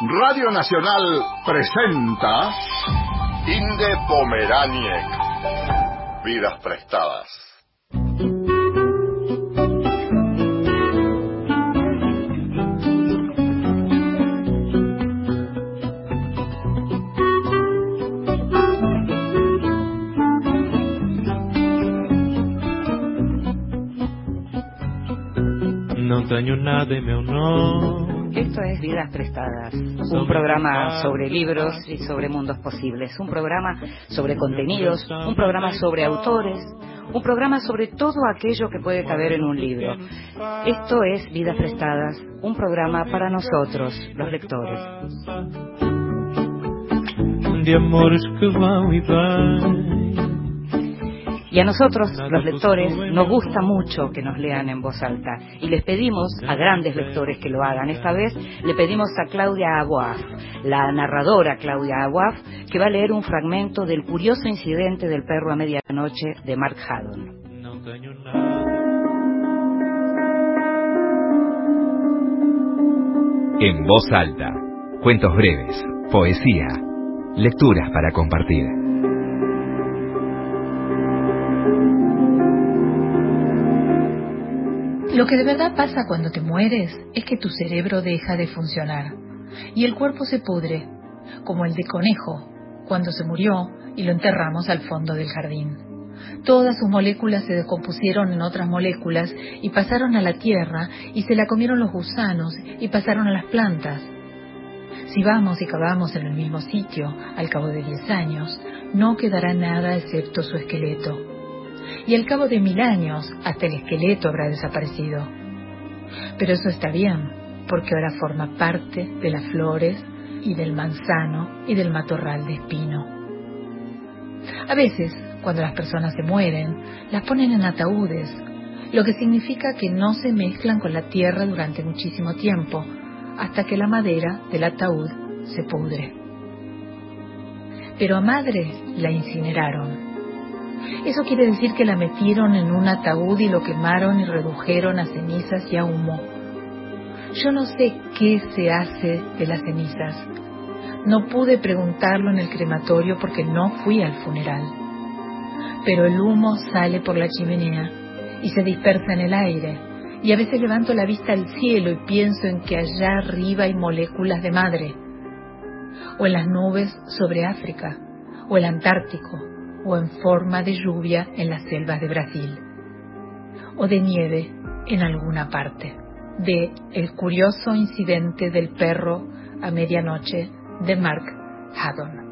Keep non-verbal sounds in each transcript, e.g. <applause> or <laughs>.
Radio Nacional presenta Inde Pomeraniec. Vidas prestadas. No tengo nada de meu nome. Esto es Vidas Prestadas, un programa sobre libros y sobre mundos posibles, un programa sobre contenidos, un programa sobre autores, un programa sobre todo aquello que puede caber en un libro. Esto es Vidas Prestadas, un programa para nosotros, los lectores. De amores que vão vêm. Y a nosotros, los lectores, nos gusta mucho que nos lean en voz alta. Y les pedimos a grandes lectores que lo hagan. Esta vez le pedimos a Claudia Aguaf, la narradora Claudia Aguaf, que va a leer un fragmento del curioso incidente del perro a medianoche de Mark Haddon. En voz alta. Cuentos breves, poesía, lecturas para compartir. Lo que de verdad pasa cuando te mueres es que tu cerebro deja de funcionar y el cuerpo se pudre, como el de conejo, cuando se murió y lo enterramos al fondo del jardín. Todas sus moléculas se descompusieron en otras moléculas y pasaron a la tierra y se la comieron los gusanos y pasaron a las plantas. Si vamos y cavamos en el mismo sitio al cabo de diez años, no quedará nada excepto su esqueleto y al cabo de mil años hasta el esqueleto habrá desaparecido. Pero eso está bien, porque ahora forma parte de las flores y del manzano y del matorral de espino. A veces, cuando las personas se mueren, las ponen en ataúdes, lo que significa que no se mezclan con la tierra durante muchísimo tiempo, hasta que la madera del ataúd se pudre. Pero a madre la incineraron. Eso quiere decir que la metieron en un ataúd y lo quemaron y redujeron a cenizas y a humo. Yo no sé qué se hace de las cenizas. No pude preguntarlo en el crematorio porque no fui al funeral. Pero el humo sale por la chimenea y se dispersa en el aire. Y a veces levanto la vista al cielo y pienso en que allá arriba hay moléculas de madre. O en las nubes sobre África. O el Antártico o en forma de lluvia en las selvas de Brasil, o de nieve en alguna parte, de El curioso incidente del perro a medianoche de Mark Haddon.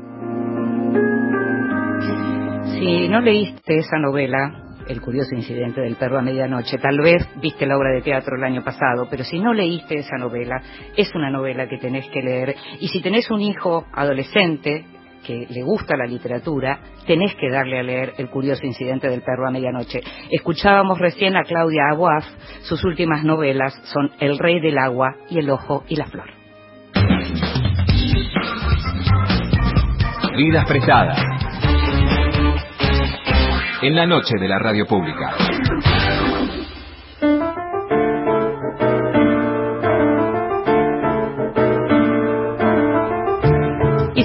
Si no leíste esa novela, El curioso incidente del perro a medianoche, tal vez viste la obra de teatro el año pasado, pero si no leíste esa novela, es una novela que tenés que leer. Y si tenés un hijo adolescente que le gusta la literatura, tenés que darle a leer El curioso incidente del perro a medianoche. Escuchábamos recién a Claudia Aguaf, sus últimas novelas son El rey del agua y El ojo y la flor. Vidas prestadas. En la noche de la radio pública.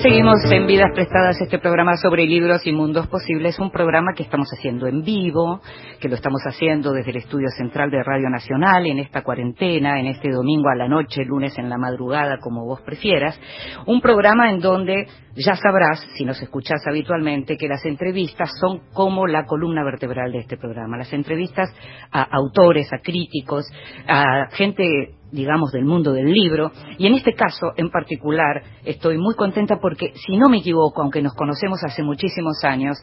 Seguimos en Vidas Prestadas, este programa sobre libros y mundos posibles, un programa que estamos haciendo en vivo, que lo estamos haciendo desde el estudio central de Radio Nacional en esta cuarentena, en este domingo a la noche, lunes en la madrugada, como vos prefieras. Un programa en donde ya sabrás, si nos escuchás habitualmente, que las entrevistas son como la columna vertebral de este programa. Las entrevistas a autores, a críticos, a gente digamos, del mundo del libro. Y en este caso, en particular, estoy muy contenta porque, si no me equivoco, aunque nos conocemos hace muchísimos años,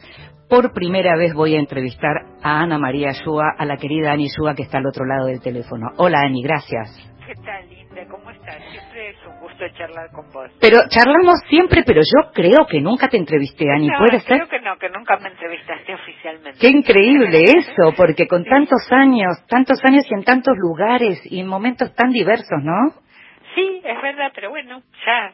por primera vez voy a entrevistar a Ana María Shua, a la querida Ani Shua, que está al otro lado del teléfono. Hola, Ani, gracias. ¿Qué tal, Linda? ¿Cómo estás? Siempre es un gusto charlar con vos. Pero charlamos siempre, pero yo creo que nunca te entrevisté, Ani, no, ¿puede creo ser? que no, que nunca me entrevistaste oficialmente. Qué increíble <laughs> eso, porque con tantos años, tantos años y en tantos lugares y en momentos tan diversos, ¿no? Sí, es verdad, pero bueno, ya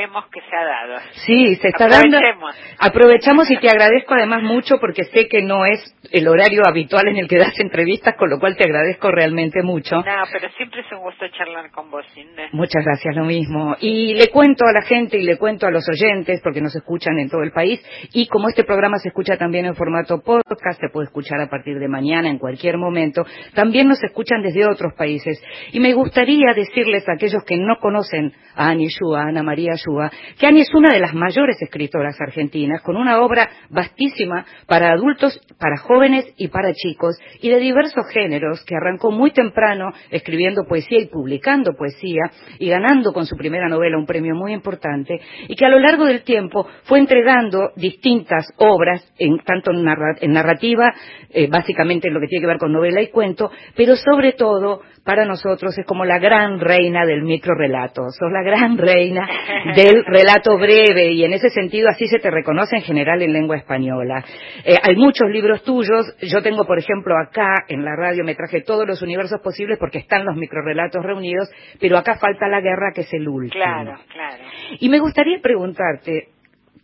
vemos que se ha dado. Sí, se está dando. Aprovechemos. Aprovechamos y te agradezco además mucho porque sé que no es el horario habitual en el que das entrevistas, con lo cual te agradezco realmente mucho. No, pero siempre es un gusto charlar con vos. Muchas gracias, lo mismo. Y le cuento a la gente y le cuento a los oyentes, porque nos escuchan en todo el país, y como este programa se escucha también en formato podcast, se puede escuchar a partir de mañana, en cualquier momento, también nos escuchan desde otros países. Y me gustaría decirles a aquellos que no conocen a Ani Shua, a Ana María Shua, que Ani es una de las mayores escritoras argentinas, con una obra vastísima para adultos, para jóvenes y para chicos, y de diversos géneros, que arrancó muy temprano escribiendo poesía y publicando poesía, y ganando con su primera novela un premio muy importante, y que a lo largo del tiempo fue entregando distintas obras, en, tanto en narrativa, eh, básicamente en lo que tiene que ver con novela y cuento, pero sobre todo para nosotros es como la gran reina del microrelato, sos la gran reina del relato breve y en ese sentido así se te reconoce en general en lengua española. Eh, hay muchos libros tuyos, yo tengo por ejemplo acá en la radio me traje todos los universos posibles porque están los microrelatos reunidos, pero acá falta la guerra que es el último. Claro, claro. Y me gustaría preguntarte,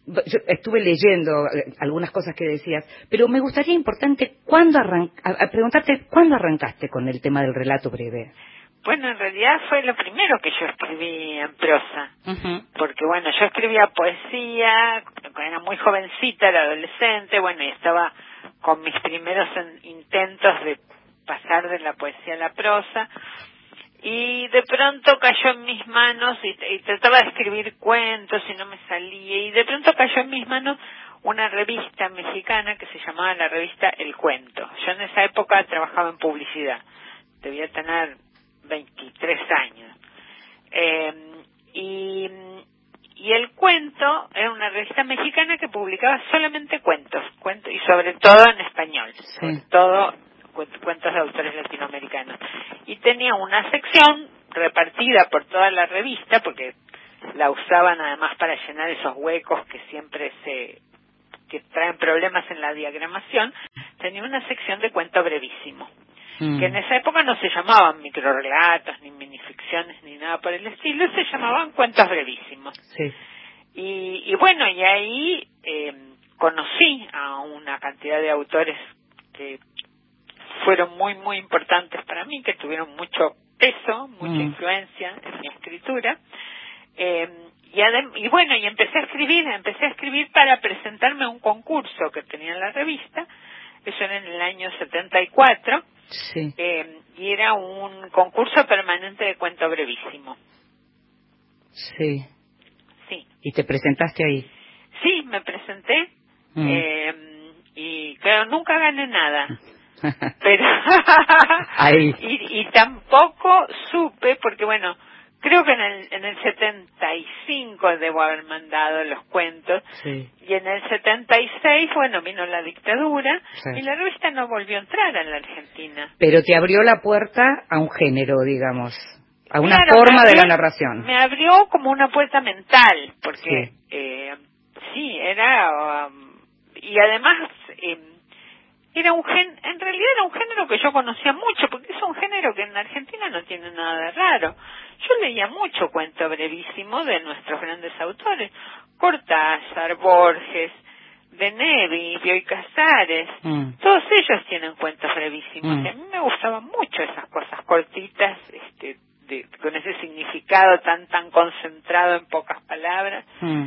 yo estuve leyendo eh, algunas cosas que decías, pero me gustaría importante cuándo arran- a- preguntarte cuándo arrancaste con el tema del relato breve. Bueno, en realidad fue lo primero que yo escribí en prosa. Porque bueno, yo escribía poesía, era muy jovencita, era adolescente, bueno, y estaba con mis primeros en- intentos de pasar de la poesía a la prosa. Y de pronto cayó en mis manos, y, y trataba de escribir cuentos y no me salía, y de pronto cayó en mis manos una revista mexicana que se llamaba la revista El Cuento. Yo en esa época trabajaba en publicidad, debía tener 23 años. Eh, y, y el cuento era una revista mexicana que publicaba solamente cuentos, cuentos y sobre todo en español, sobre todo cu- cuentos de autores latinoamericanos. Y tenía una sección repartida por toda la revista, porque la usaban además para llenar esos huecos que siempre se que traen problemas en la diagramación, tenía una sección de cuento brevísimo Mm. que en esa época no se llamaban microrelatos, ni minificciones, ni nada por el estilo, se llamaban cuentos brevísimos. Sí. Y, y bueno, y ahí eh, conocí a una cantidad de autores que fueron muy, muy importantes para mí, que tuvieron mucho peso, mucha Mm. influencia en mi escritura. Eh, y, adem- y bueno, y empecé a escribir, empecé a escribir para presentarme a un concurso que tenía en la revista, eso era en el año 74, Sí. eh, y era un concurso permanente de cuento brevísimo. Sí. Sí, Y te presentaste ahí. sí, me presenté Mm. eh, y claro, nunca gané nada. <laughs> Pero <laughs> Ahí. <laughs> y, y tampoco supe porque bueno creo que en el en el 75 debo haber mandado los cuentos Sí. y en el 76 bueno vino la dictadura Sí. y la revista no volvió a entrar en la Argentina Pero te abrió la puerta a un género, digamos, a una Claro, forma me de la abrió- narración. Me abrió como una puerta mental, porque Sí. eh, sí, era um, y además eh, era un gen, en realidad era un género que yo conocía mucho, porque es un género que en Argentina no tiene nada de raro. Yo leía mucho cuento brevísimo de nuestros grandes autores, Cortázar, Borges, de Nevi, Bioy Casares, Mm. todos ellos tienen cuentos brevísimos. Mm. Y a mí me gustaban mucho esas cosas cortitas, este, de- con ese significado tan tan concentrado en pocas palabras, Mm.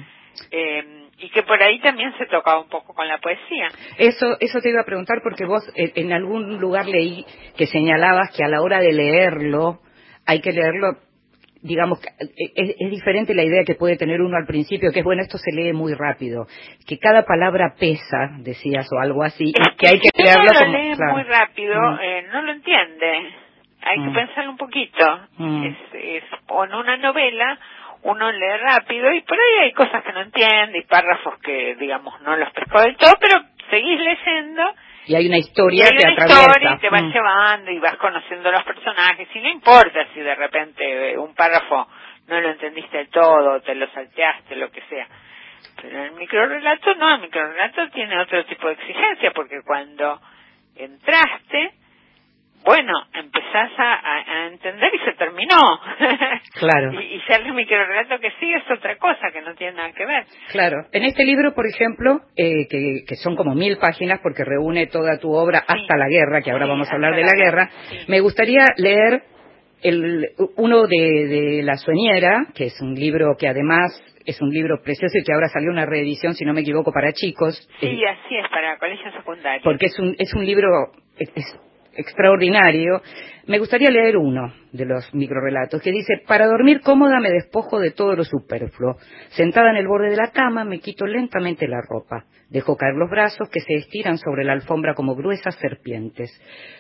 Eh, y que por ahí también se tocaba un poco con la poesía. Eso, eso te iba a preguntar porque vos eh, en algún lugar leí que señalabas que a la hora de leerlo hay que leerlo, digamos, eh, es, es diferente la idea que puede tener uno al principio, que es bueno, esto se lee muy rápido, que cada palabra pesa, decías, o algo así, Es que hay que si uno leerlo lo como... lee claro. muy rápido, Mm. eh, no lo entiende. Hay Mm. que pensarlo un poquito. Mm. Es, es, o en una novela uno lee rápido y por ahí hay cosas que no entiende y párrafos que, digamos, no los pescó del todo, pero seguís leyendo Y hay una y historia hay que una historia y te vas Mm. llevando y vas conociendo los personajes y no importa si de repente eh, un párrafo no lo entendiste del todo, te lo salteaste, lo que sea. Pero el microrelato no, el microrelato tiene otro tipo de exigencia porque cuando entraste, bueno, empezás a, entender y se terminó. <laughs> Claro. y, y sea, el microrelato que sigue es otra cosa que no tiene nada que ver. Claro. En este libro, por ejemplo, eh, que, son como mil páginas porque reúne toda tu obra hasta la guerra, que ahora vamos a hablar de la, guerra, me gustaría leer el, uno de, La Sueñera, que es un libro que además es un libro precioso y que ahora salió una reedición, si no me equivoco, para chicos. Sí, eh, así es, para colegio secundario. Porque es un, es un libro extraordinario. Me gustaría leer uno de los microrelatos que dice, para dormir cómoda me despojo de todo lo superfluo. Sentada en el borde de la cama me quito lentamente la ropa. Dejo caer los brazos que se estiran sobre la alfombra como gruesas serpientes.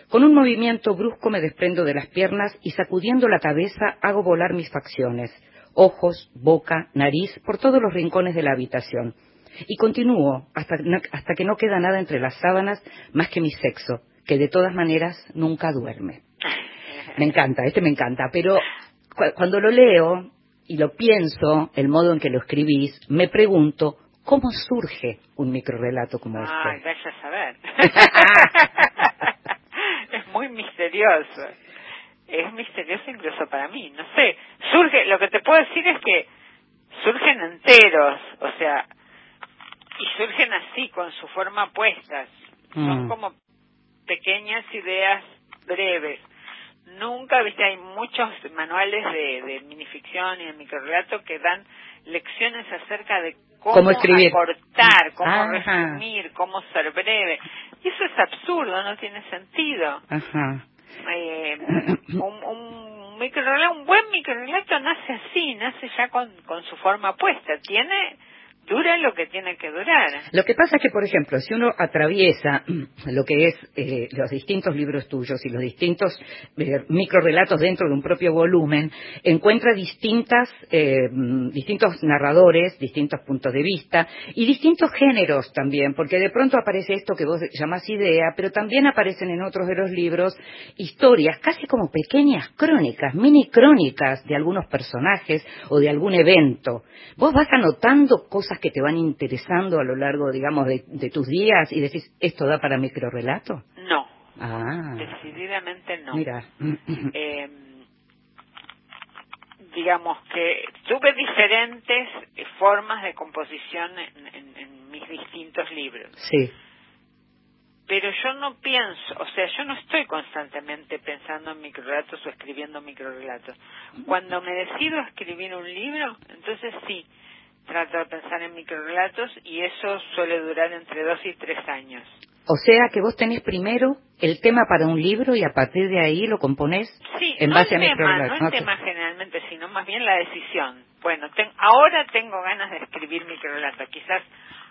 Con un movimiento brusco me desprendo de las piernas y sacudiendo la cabeza hago volar mis facciones, ojos, boca, nariz, por todos los rincones de la habitación. Y continúo hasta, hasta que no queda nada entre las sábanas más que mi sexo, que de todas maneras nunca duerme. Me encanta, este me encanta, pero cuando lo leo y lo pienso, el modo en que lo escribís, me pregunto cómo surge un microrelato como este. Ah, vaya a saber. <laughs> es muy misterioso. Es misterioso incluso para mí, no sé. Surge, lo que te puedo decir es que surgen enteros, o sea, y surgen así, con su forma puestas. Son mm. como pequeñas ideas breves. Nunca, viste, hay muchos manuales de, de minificción y de microrelato que dan lecciones acerca de cómo, escribir? acortar, cómo resumir, cómo ser breve. Y eso es absurdo, no tiene sentido. Eh, un, un microrelato, un buen microrelato nace así, nace ya con, con su forma puesta. Tiene dura lo que tiene que durar. Lo que pasa es que, por ejemplo, si uno atraviesa <clears throat> lo que es eh, los distintos libros tuyos y los distintos eh, microrelatos dentro de un propio volumen, encuentra distintas, eh, distintos narradores, distintos puntos de vista y distintos géneros también, porque de pronto aparece esto que vos llamás idea, pero también aparecen en otros de los libros historias, casi como pequeñas crónicas, mini crónicas de algunos personajes o de algún evento. Vos vas anotando cosas que te van interesando a lo largo, digamos, de, tus días y decís, ¿esto da para microrelato? No. Ah. Decididamente no. Mira. Eh, digamos que tuve diferentes formas de composición en, mis distintos libros. Sí. Pero yo no pienso, o sea, yo no estoy constantemente pensando en microrelatos o escribiendo microrelatos. Cuando me decido escribir un libro, entonces sí, trato de pensar en microrelatos y eso suele durar entre dos y tres años. O sea que vos tenés primero el tema para un libro y a partir de ahí lo componés en base a microrelatos. No el tema generalmente, sino más bien la decisión. Bueno, ahora tengo ganas de escribir microrelatos. Quizás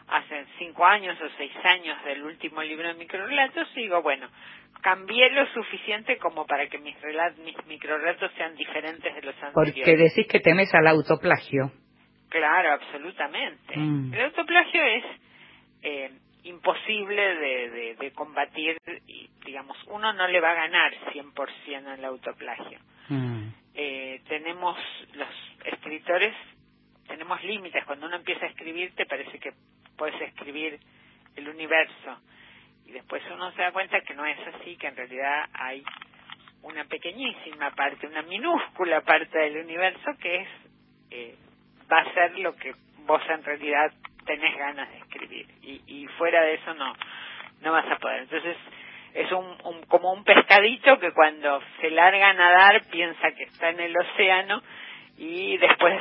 hace cinco años o seis años del último libro de microrelatos y digo, bueno, cambié lo suficiente como para que mis, mis microrelatos sean diferentes de los anteriores. Porque decís que temes al autoplagio. Claro, absolutamente. Mm. El autoplagio es eh, imposible de, de, combatir y, digamos, uno no le va a ganar 100% el autoplagio. Mm. Eh, tenemos, los escritores, tenemos límites. Cuando uno empieza a escribir, te parece que puedes escribir el universo. Y después uno se da cuenta que no es así, que en realidad hay una pequeñísima parte, una minúscula parte del universo que es eh, va a ser lo que vos en realidad tenés ganas de escribir y, y fuera de eso no no vas a poder entonces es un, un, como un pescadito que cuando se larga a nadar piensa que está en el océano y después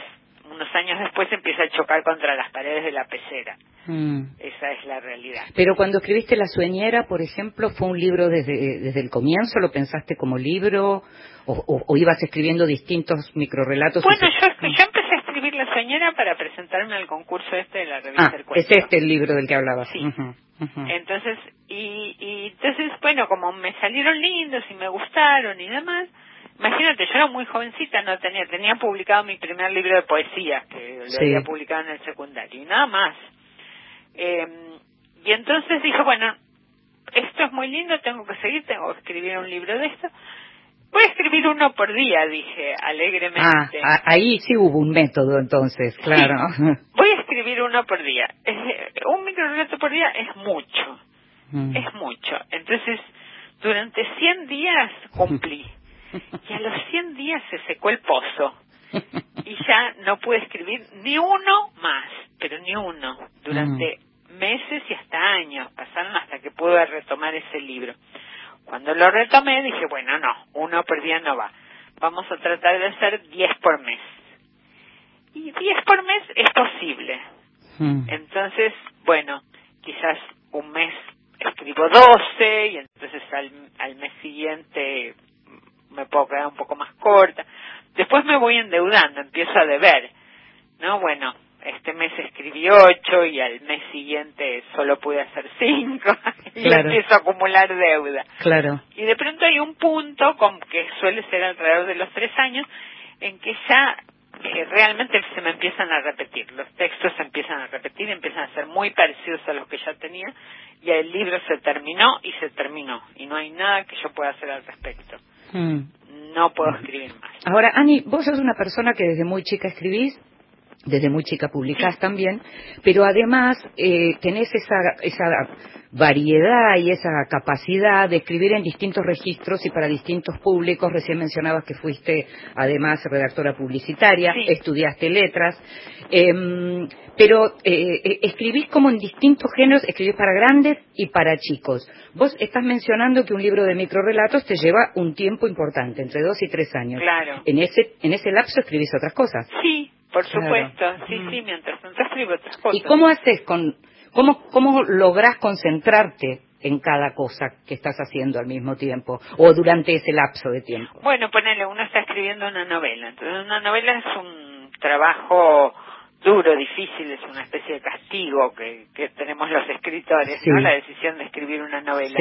unos años después empieza a chocar contra las paredes de la pecera. Mm. Esa es la realidad. Pero cuando escribiste La Sueñera, por ejemplo, ¿fue un libro desde, desde el comienzo? ¿Lo pensaste como libro? ¿O, o, ibas escribiendo distintos microrelatos? Bueno, yo, yo para presentarme al concurso este de la revista ah, Es este el libro del que hablaba. Sí. Entonces, y, y entonces, bueno, como me salieron lindos y me gustaron y demás, Imagínate, yo era muy jovencita, no tenía, tenía publicado mi primer libro de poesía, que lo había publicado en el secundario, y nada más. Eh, y entonces dije, bueno, esto es muy lindo, tengo que seguir, tengo que escribir un libro de esto. Voy a escribir uno por día, dije alegremente. Ah, ahí sí hubo un método entonces, claro. <laughs> Voy a escribir uno por día. Un microrelato por día es mucho, mm. es mucho. Entonces, durante 100 días cumplí. <laughs> y a los 100 días se secó el pozo. Y ya no pude escribir ni uno más, pero ni uno, durante mm. meses y hasta años pasaron hasta que pude retomar ese libro. Cuando lo retomé dije, bueno, no, uno por día no va. Vamos a tratar de hacer 10 por mes. Y 10 por mes es posible. Mm. Entonces, bueno, quizás un mes escribo 12 y entonces al, al mes siguiente me puedo quedar un poco más corta. Después me voy endeudando, empiezo a deber. No, bueno, este mes escribí ocho y al mes siguiente solo pude hacer cinco <laughs> y empiezo a acumular deuda. Claro. Y de pronto hay un punto, con, que suele ser alrededor de los tres años, en que ya eh, realmente se me empiezan a repetir, los textos se empiezan a repetir, empiezan a ser muy parecidos a los que ya tenía y el libro se terminó y se terminó y no hay nada que yo pueda hacer al respecto. Hmm. No puedo escribir más. Ahora, Ani, vos sos una persona que desde muy chica escribís, desde muy chica publicás también, pero además eh, tenés esa, esa variedad y esa capacidad de escribir en distintos registros y para distintos públicos. Recién mencionabas que fuiste además redactora publicitaria, estudiaste letras, em, pero eh, eh, escribís como en distintos géneros, escribís para grandes y para chicos. Vos estás mencionando que un libro de microrelatos te lleva un tiempo importante, entre dos y tres años. Claro. En ese, en ese lapso escribís otras cosas. Sí, por supuesto. Sí, sí, mientras tanto escribo otras cosas. ¿Y cómo haces con ¿Cómo, cómo lográs concentrarte en cada cosa que estás haciendo al mismo tiempo o durante ese lapso de tiempo? Bueno, ponele, uno está escribiendo una novela. Entonces, una novela es un trabajo duro, difícil, es una especie de castigo que, que tenemos los escritores, ¿no? La decisión de escribir una novela.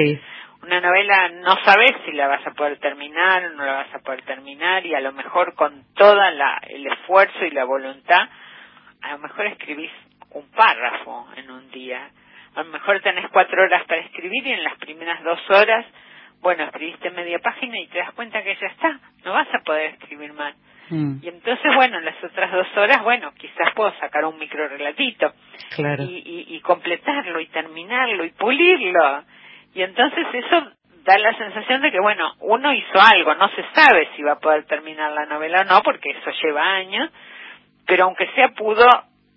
Una novela no sabes si la vas a poder terminar o no la vas a poder terminar y a lo mejor con toda la, el esfuerzo y la voluntad, a lo mejor escribís un párrafo en un día. A lo mejor tenés cuatro horas para escribir y en las primeras dos horas, bueno, escribiste media página y te das cuenta que ya está, no vas a poder escribir mal. Mm. Y entonces, bueno, en las otras dos horas, bueno, quizás puedo sacar un micro relatito claro. y, y, completarlo y terminarlo y pulirlo. Y entonces eso da la sensación de que, bueno, uno hizo algo, no se sabe si va a poder terminar la novela o no, porque eso lleva años, pero aunque sea pudo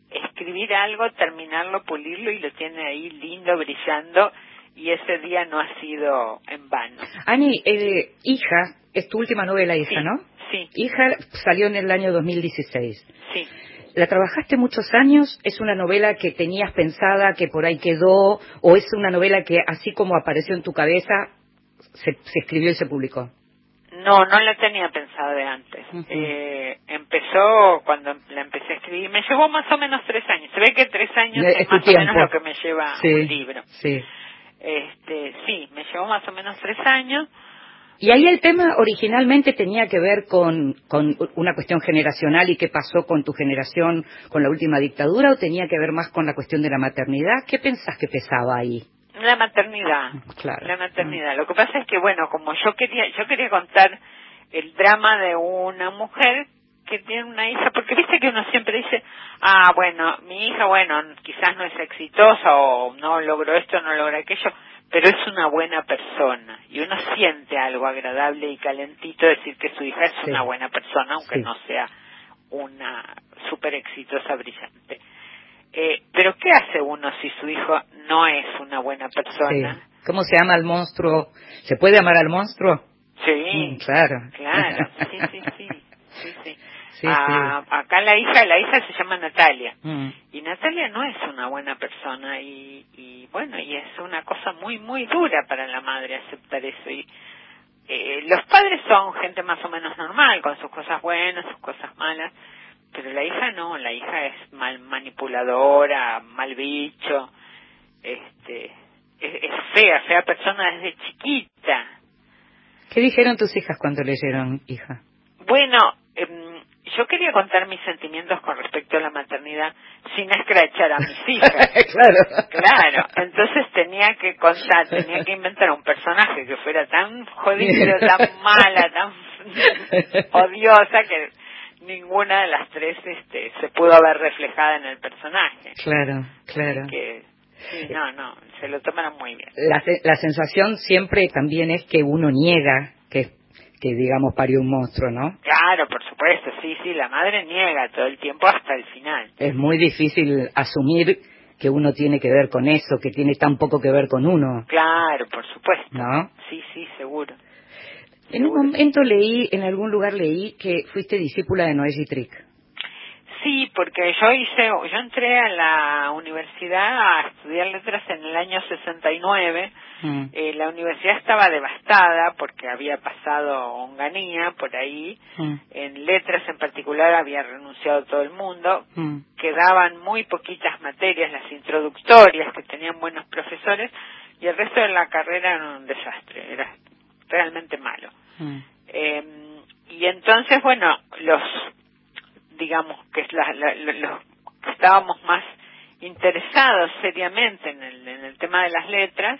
escribir algo, terminarlo, pulirlo y lo tiene ahí lindo, brillando y ese día no ha sido en vano. Ani, eh, Hija, es tu última novela, Hija, ¿no? Sí. Hija salió en el año 2016. Sí. ¿La trabajaste muchos años? ¿Es una novela que tenías pensada, que por ahí quedó? ¿O es una novela que, así como apareció en tu cabeza, se, se escribió y se publicó? No, no la tenía pensada de antes. eh, empezó cuando la empecé a escribir. Me llevó más o menos tres años. Se ve que tres años es, más o menos lo que me lleva un libro. Sí. Este, sí, me llevó más o menos tres años. Y ahí el tema originalmente tenía que ver con, con una cuestión generacional y qué pasó con tu generación con la última dictadura o tenía que ver más con la cuestión de la maternidad. ¿Qué pensás que pesaba ahí? La maternidad. Claro. La maternidad. Lo que pasa es que, bueno, como yo quería, yo quería contar el drama de una mujer que tiene una hija, porque viste que uno siempre dice, ah, bueno, mi hija, bueno, quizás no es exitosa o no logró esto, no logró aquello, pero es una buena persona y uno siente algo agradable y calentito decir que su hija es una buena persona, aunque no sea una súper exitosa, brillante. Eh, pero ¿qué hace uno si su hijo no es una buena persona? ¿Cómo se llama el monstruo? ¿Se puede amar al monstruo? Sí, mm, claro. Claro, sí, sí, sí. <laughs> sí, ah, acá la hija, la hija se llama Natalia mm. y Natalia no es una buena persona y, y bueno y es una cosa muy muy dura para la madre aceptar eso y eh, los padres son gente más o menos normal con sus cosas buenas, sus cosas malas pero la hija no, la hija es mal manipuladora, mal bicho, este, es, fea, fea persona desde chiquita. ¿Qué dijeron tus hijas cuando leyeron hija? Bueno, em, yo quería contar mis sentimientos con respecto a la maternidad sin escrachar a mis <laughs> hijas. claro. Claro. Entonces tenía que contar, tenía que inventar un personaje que fuera tan jodido, tan <laughs> mala, tan odiosa que ninguna de las tres este, se pudo haber reflejada en el personaje. Claro, claro. Que, sí, no, no, se lo tomaron muy bien. La, la sensación siempre también es que uno niega que que digamos parió un monstruo, ¿no? Claro, por supuesto, sí, sí, la madre niega todo el tiempo hasta el final. Es muy difícil asumir que uno tiene que ver con eso, que tiene tan poco que ver con uno. Claro, por supuesto. ¿No? Sí, sí, seguro. En un momento leí, en algún lugar leí que fuiste discípula de Noé Trick. Sí, porque yo hice, yo entré a la universidad a estudiar letras en el año 69. Mm. Eh, la universidad estaba devastada porque había pasado Onganía por ahí. Mm. En letras en particular había renunciado todo el mundo. Mm. Quedaban muy poquitas materias, las introductorias que tenían buenos profesores y el resto de la carrera era un desastre, era realmente malo. Eh, y entonces, bueno, los digamos, que es la, los que estábamos más interesados seriamente en el, en el tema de las letras,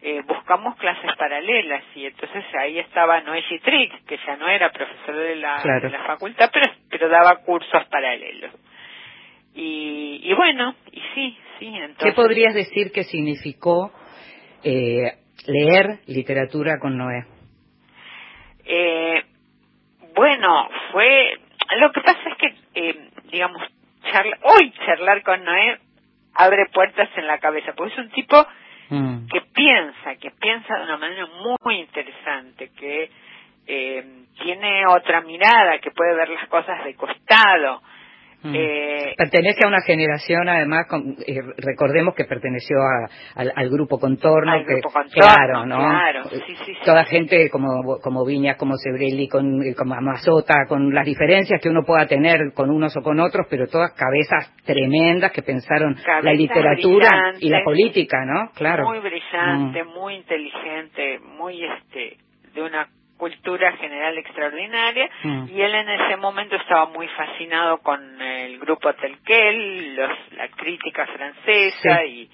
eh, buscamos clases paralelas y entonces ahí estaba Noé Trick, que ya no era profesor de la, de la facultad, pero, pero daba cursos paralelos. Y, y bueno, y sí, sí, entonces... ¿Qué podrías decir que significó eh, leer literatura con Noé? Eh, bueno, fue lo que pasa es que, eh, digamos, hoy charlar con Noé abre puertas en la cabeza, porque es un tipo mm. que piensa, que piensa de una manera muy interesante, que eh, tiene otra mirada, que puede ver las cosas de costado. Eh, pertenece a una generación, además, eh, recordemos que perteneció al, grupo Contorno, que, claro, ¿no? Toda gente como, como Viñas, como Sebrelli, con, eh, como Amazota, con las diferencias que uno pueda tener con unos o con otros, pero todas cabezas tremendas que pensaron la literatura y la política, ¿no? Claro. Muy brillante, mm. muy inteligente, muy este de una cultura general extraordinaria mm. y él en ese momento estaba muy fascinado con el grupo Telquel, los, la crítica francesa y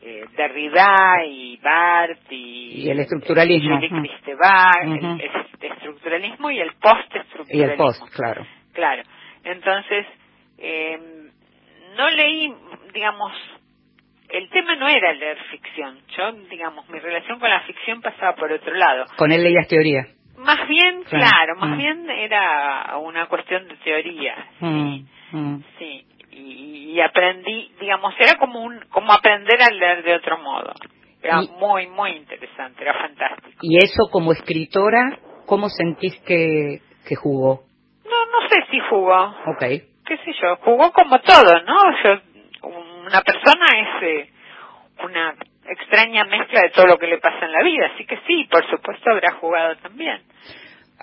eh, Derrida y Barthes y, el estructuralismo y el, estructuralismo y el postestructuralismo y el post claro claro entonces eh, no leí digamos el tema no era leer ficción. Yo, digamos, mi relación con la ficción pasaba por otro lado. Con él leías teoría. Más bien, claro, más mm. bien era una cuestión de teoría. Sí, mm, mm. sí. Y, aprendí, digamos, era como un como aprender a leer de otro modo. Era muy, muy interesante, era fantástico. ¿Y eso como escritora, cómo sentís que, que jugó? No, no sé si jugó. Ok. Qué sé yo, jugó como todo, ¿no? Yo, una persona es eh, una extraña mezcla de todo lo que le pasa en la vida, así que sí, por supuesto habrá jugado también.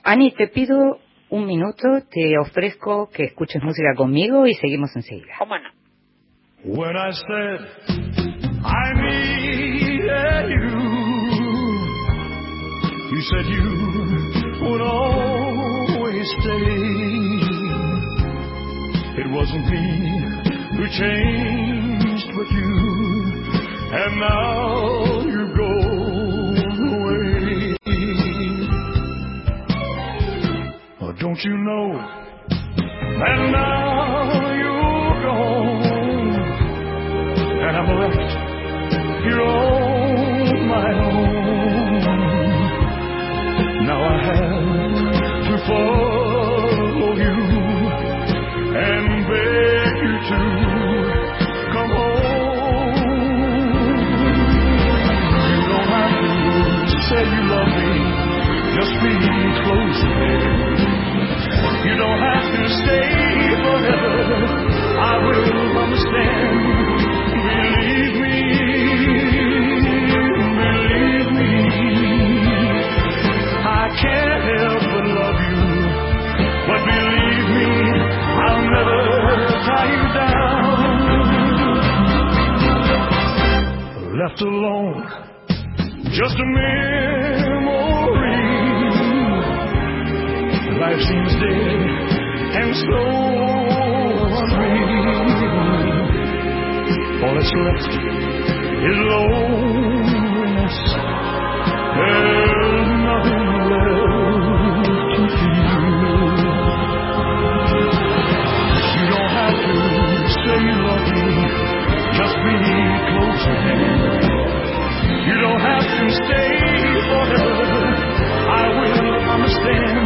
Ani, te pido un minuto, te ofrezco que escuches música conmigo y seguimos enseguida. ¿Cómo no? When I said I needed you, you said you would always stay. It wasn't me who changed but you. And now you go away. Oh, don't you know that now you're gone, and I'm left here on my own. Now I have to follow just be close me. You don't have to stay forever. I will understand. Believe me, believe me. I can't help but love you, but believe me, I'll never tie you down. Left alone just a memory. Life seems dead and unreal. All that's left is loneliness. There's nothing left to feel. You don't have to say you love me, just be close to me. You don't have to stay forever. I will understand.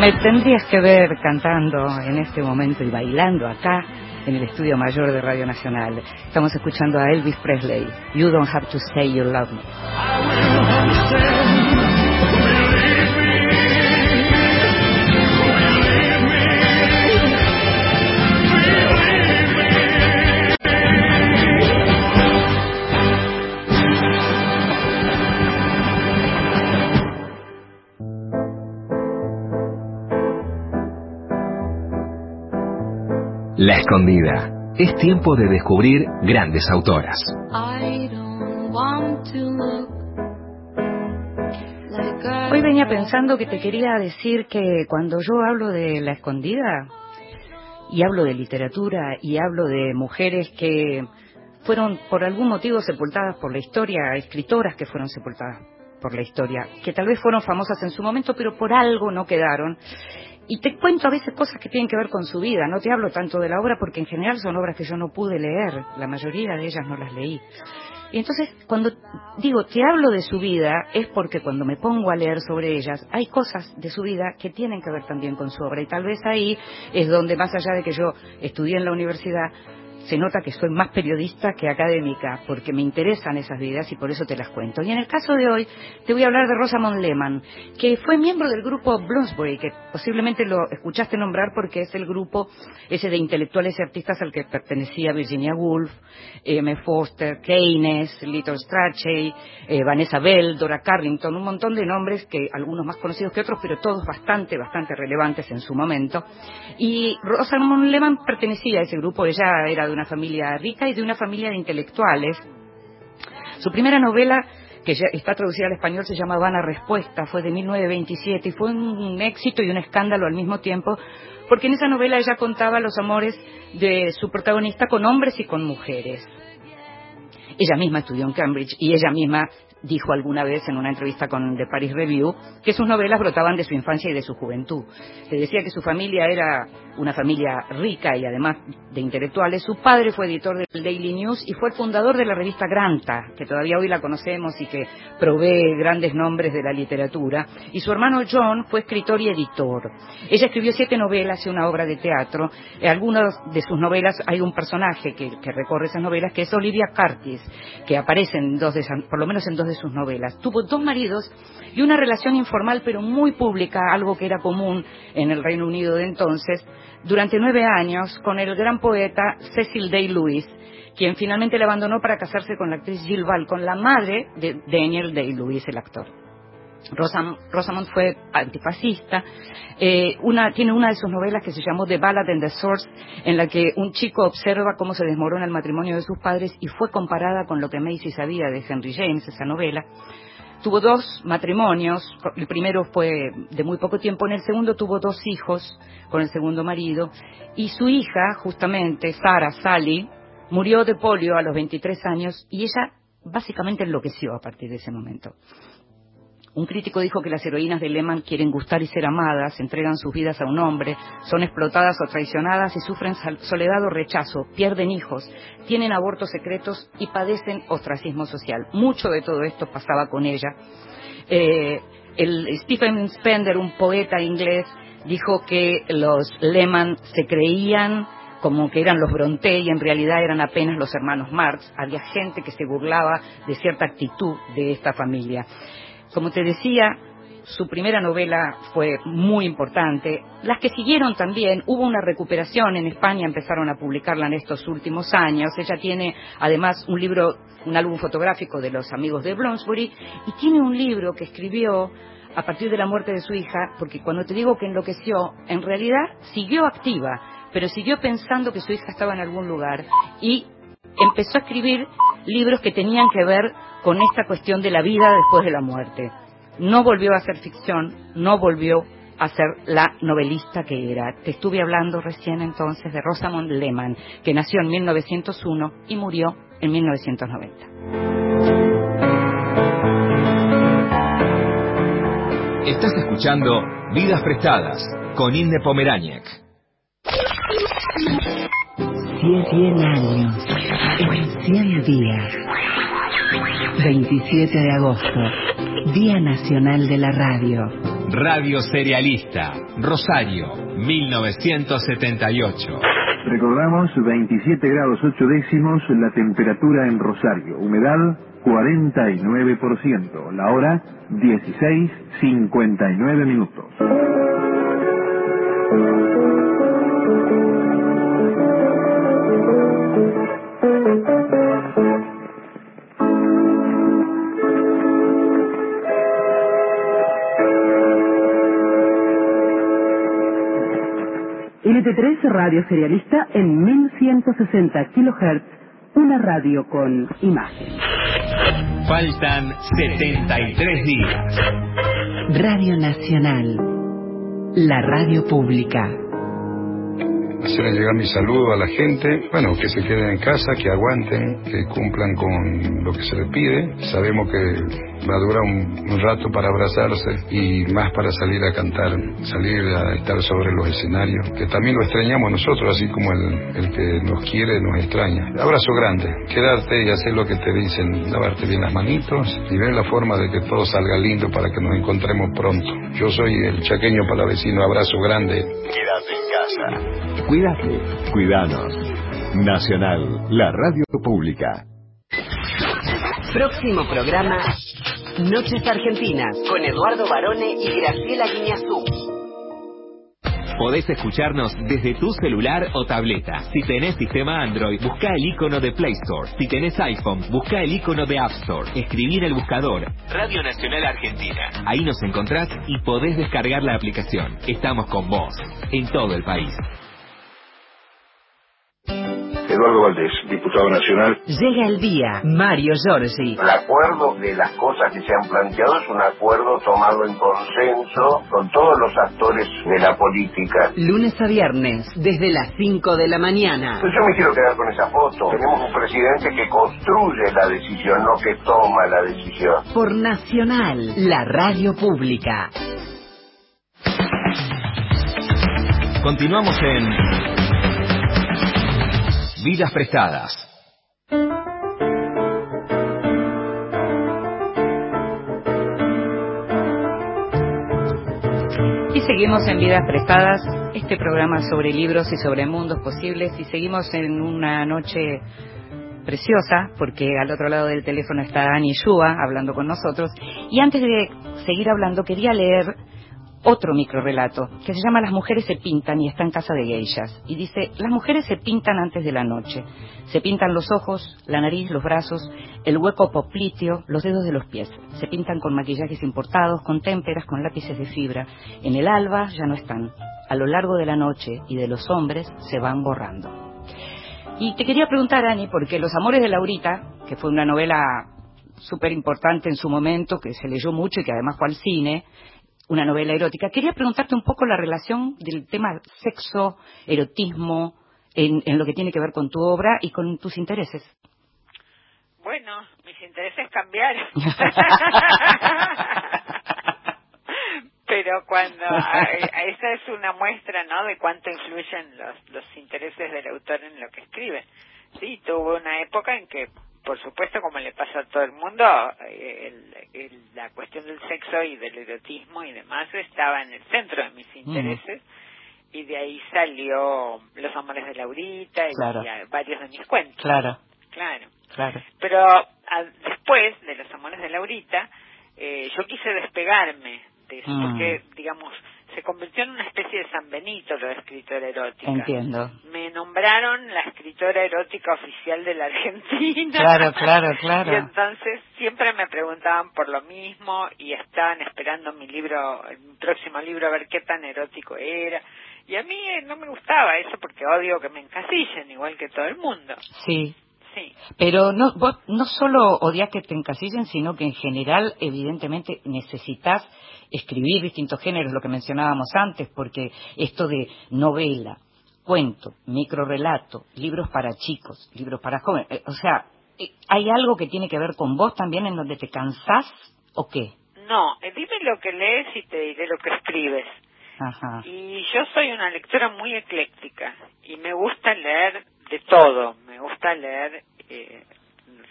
Me tendrías que ver cantando en este momento y bailando acá en el estudio mayor de Radio Nacional. Estamos escuchando a Elvis Presley. You don't have to say you love me. La Escondida. Es tiempo de descubrir grandes autoras. Hoy venía pensando que te quería decir que cuando yo hablo de La Escondida y hablo de literatura y hablo de mujeres que fueron por algún motivo sepultadas por la historia, escritoras que fueron sepultadas por la historia, que tal vez fueron famosas en su momento, pero por algo no quedaron. Y te cuento a veces cosas que tienen que ver con su vida. No te hablo tanto de la obra porque en general son obras que yo no pude leer. La mayoría de ellas no las leí. Y entonces, cuando digo te hablo de su vida, es porque cuando me pongo a leer sobre ellas, hay cosas de su vida que tienen que ver también con su obra. Y tal vez ahí es donde, más allá de que yo estudié en la universidad, se nota que soy más periodista que académica, porque me interesan esas vidas y por eso te las cuento. Y en el caso de hoy, te voy a hablar de Rosamond Lehman, que fue miembro del grupo Bloomsbury, que posiblemente lo escuchaste nombrar porque es el grupo ese de intelectuales y artistas al que pertenecía Virginia Woolf, M. Foster, Keynes, Little Strachey, eh, Vanessa Bell, Dora Carrington, un montón de nombres que algunos más conocidos que otros, pero todos bastante, bastante relevantes en su momento. Y Rosamond Lehman pertenecía a ese grupo, ella era de una familia rica y de una familia de intelectuales. Su primera novela, que ya está traducida al español, se llama Vana Respuesta, fue de 1927 y fue un éxito y un escándalo al mismo tiempo, porque en esa novela ella contaba los amores de su protagonista con hombres y con mujeres. Ella misma estudió en Cambridge y ella misma dijo alguna vez en una entrevista con The Paris Review que sus novelas brotaban de su infancia y de su juventud. Se decía que su familia era una familia rica y además de intelectuales. Su padre fue editor del Daily News y fue el fundador de la revista Granta, que todavía hoy la conocemos y que provee grandes nombres de la literatura. Y su hermano John fue escritor y editor. Ella escribió siete novelas y una obra de teatro. En algunas de sus novelas hay un personaje que, recorre esas novelas que es Olivia Curtis, que aparece en dos de por lo menos en dos de sus novelas. Tuvo dos maridos y una relación informal pero muy pública, algo que era común en el Reino Unido de entonces, durante nueve años con el gran poeta Cecil Day-Lewis, quien finalmente le abandonó para casarse con la actriz Jill con la madre de Daniel Day-Lewis, el actor. Rosamond fue antifascista. Eh, una, tiene una de sus novelas que se llamó The Ballad and the Source, en la que un chico observa cómo se desmorona el matrimonio de sus padres y fue comparada con lo que Macy sabía de Henry James, esa novela. Tuvo dos matrimonios, el primero fue de muy poco tiempo, en el segundo tuvo dos hijos con el segundo marido, y su hija, justamente, Sara Sally, murió de polio a los 23 años y ella básicamente enloqueció a partir de ese momento. Un crítico dijo que las heroínas de Lehman quieren gustar y ser amadas, entregan sus vidas a un hombre, son explotadas o traicionadas y sufren soledad o rechazo, pierden hijos, tienen abortos secretos y padecen ostracismo social. Mucho de todo esto pasaba con ella. Eh, Stephen Spender, un poeta inglés, dijo que los Lehman se creían como que eran los Bronte y en realidad eran apenas los hermanos Marx. Había gente que se burlaba de cierta actitud de esta familia. Como te decía, su primera novela fue muy importante. Las que siguieron también, hubo una recuperación en España, empezaron a publicarla en estos últimos años. Ella tiene además un libro, un álbum fotográfico de los amigos de Bloomsbury y tiene un libro que escribió a partir de la muerte de su hija, porque cuando te digo que enloqueció, en realidad siguió activa, pero siguió pensando que su hija estaba en algún lugar y empezó a escribir libros que tenían que ver con esta cuestión de la vida después de la muerte. No volvió a hacer ficción, no volvió a ser la novelista que era. Te estuve hablando recién entonces de Rosamond Lehman, que nació en 1901 y murió en 1990. Estás escuchando Vidas Prestadas con Inde Pomeráñez. 100 años, en 100 días. 27 de agosto, Día Nacional de la Radio. Radio Serialista, Rosario, 1978. Recordamos 27 grados 8 décimos la temperatura en Rosario, humedad 49%, la hora 16.59 minutos. Radio Serialista en 1160 kHz, una radio con imagen. Faltan 73 días. Radio Nacional, la radio pública. Hacerle llegar mi saludo a la gente, bueno, que se queden en casa, que aguanten, que cumplan con lo que se les pide. Sabemos que va a durar un, rato para abrazarse y más para salir a cantar, salir a estar sobre los escenarios, que también lo extrañamos nosotros, así como el, el que nos quiere nos extraña. Abrazo grande, quedarte y hacer lo que te dicen, lavarte bien las manitos y ver la forma de que todo salga lindo para que nos encontremos pronto. Yo soy el chaqueño palavecino, abrazo grande. Quédate en casa. Cuídate, cuidanos. Nacional, la radio pública. Próximo programa Noches Argentinas con Eduardo Barone y Graciela Guiñazú. Podés escucharnos desde tu celular o tableta. Si tenés sistema Android, busca el icono de Play Store. Si tenés iPhone, busca el icono de App Store. Escribir el buscador Radio Nacional Argentina. Ahí nos encontrás y podés descargar la aplicación. Estamos con vos, en todo el país. Valdés, diputado nacional. Llega el día, Mario Giorgi. El acuerdo de las cosas que se han planteado es un acuerdo tomado en consenso con todos los actores de la política. Lunes a viernes, desde las 5 de la mañana. Pues yo me quiero quedar con esa foto. Tenemos un presidente que construye la decisión, no que toma la decisión. Por Nacional, la radio pública. Continuamos en Vidas prestadas. Y seguimos en Vidas Prestadas, este programa sobre libros y sobre mundos posibles, y seguimos en una noche preciosa, porque al otro lado del teléfono está Ani Shua hablando con nosotros. Y antes de seguir hablando, quería leer otro microrelato que se llama Las mujeres se pintan y está en casa de geishas. Y dice, las mujeres se pintan antes de la noche. Se pintan los ojos, la nariz, los brazos, el hueco popliteo, los dedos de los pies. Se pintan con maquillajes importados, con témperas, con lápices de fibra. En el alba ya no están. A lo largo de la noche y de los hombres se van borrando. Y te quería preguntar, Ani, porque Los Amores de Laurita, que fue una novela súper importante en su momento, que se leyó mucho y que además fue al cine, una novela erótica. Quería preguntarte un poco la relación del tema sexo, erotismo, en, en, lo que tiene que ver con tu obra y con tus intereses. Bueno, mis intereses cambiaron. <laughs> Pero cuando a, esa es una muestra, ¿no? De cuánto influyen los, los intereses del autor en lo que escribe. Sí, tuvo una época en que por supuesto, como le pasa a todo el mundo, eh, la cuestión del sexo y del erotismo y demás estaba en el centro de mis intereses. Y de ahí salió Los Amores de Laurita y, varios de mis cuentos. Claro. Claro. Claro. Pero después de Los Amores de Laurita, eh, yo quise despegarme de eso, mm. porque, digamos, se convirtió en una especie de San Benito la escritora erótica. Entiendo. Me nombraron la escritora erótica oficial de la Argentina. Claro, claro, <laughs> claro. Y entonces siempre me preguntaban por lo mismo y estaban esperando mi libro, mi próximo libro a ver qué tan erótico era. Y a mí eh, no me gustaba eso porque odio que me encasillen igual que todo el mundo. Sí. Sí. Pero no, vos no solo odias que te encasillen, sino que en general, evidentemente, necesitas escribir distintos géneros, lo que mencionábamos antes, porque esto de novela, cuento, microrelato, libros para chicos, libros para jóvenes, eh, o sea, eh, ¿hay algo que tiene que ver con vos también en donde te cansás o qué? No, eh, dime lo que lees y te diré lo que escribes. Ajá. Y yo soy una lectora muy ecléctica y me gusta leer de todo, me gusta leer eh,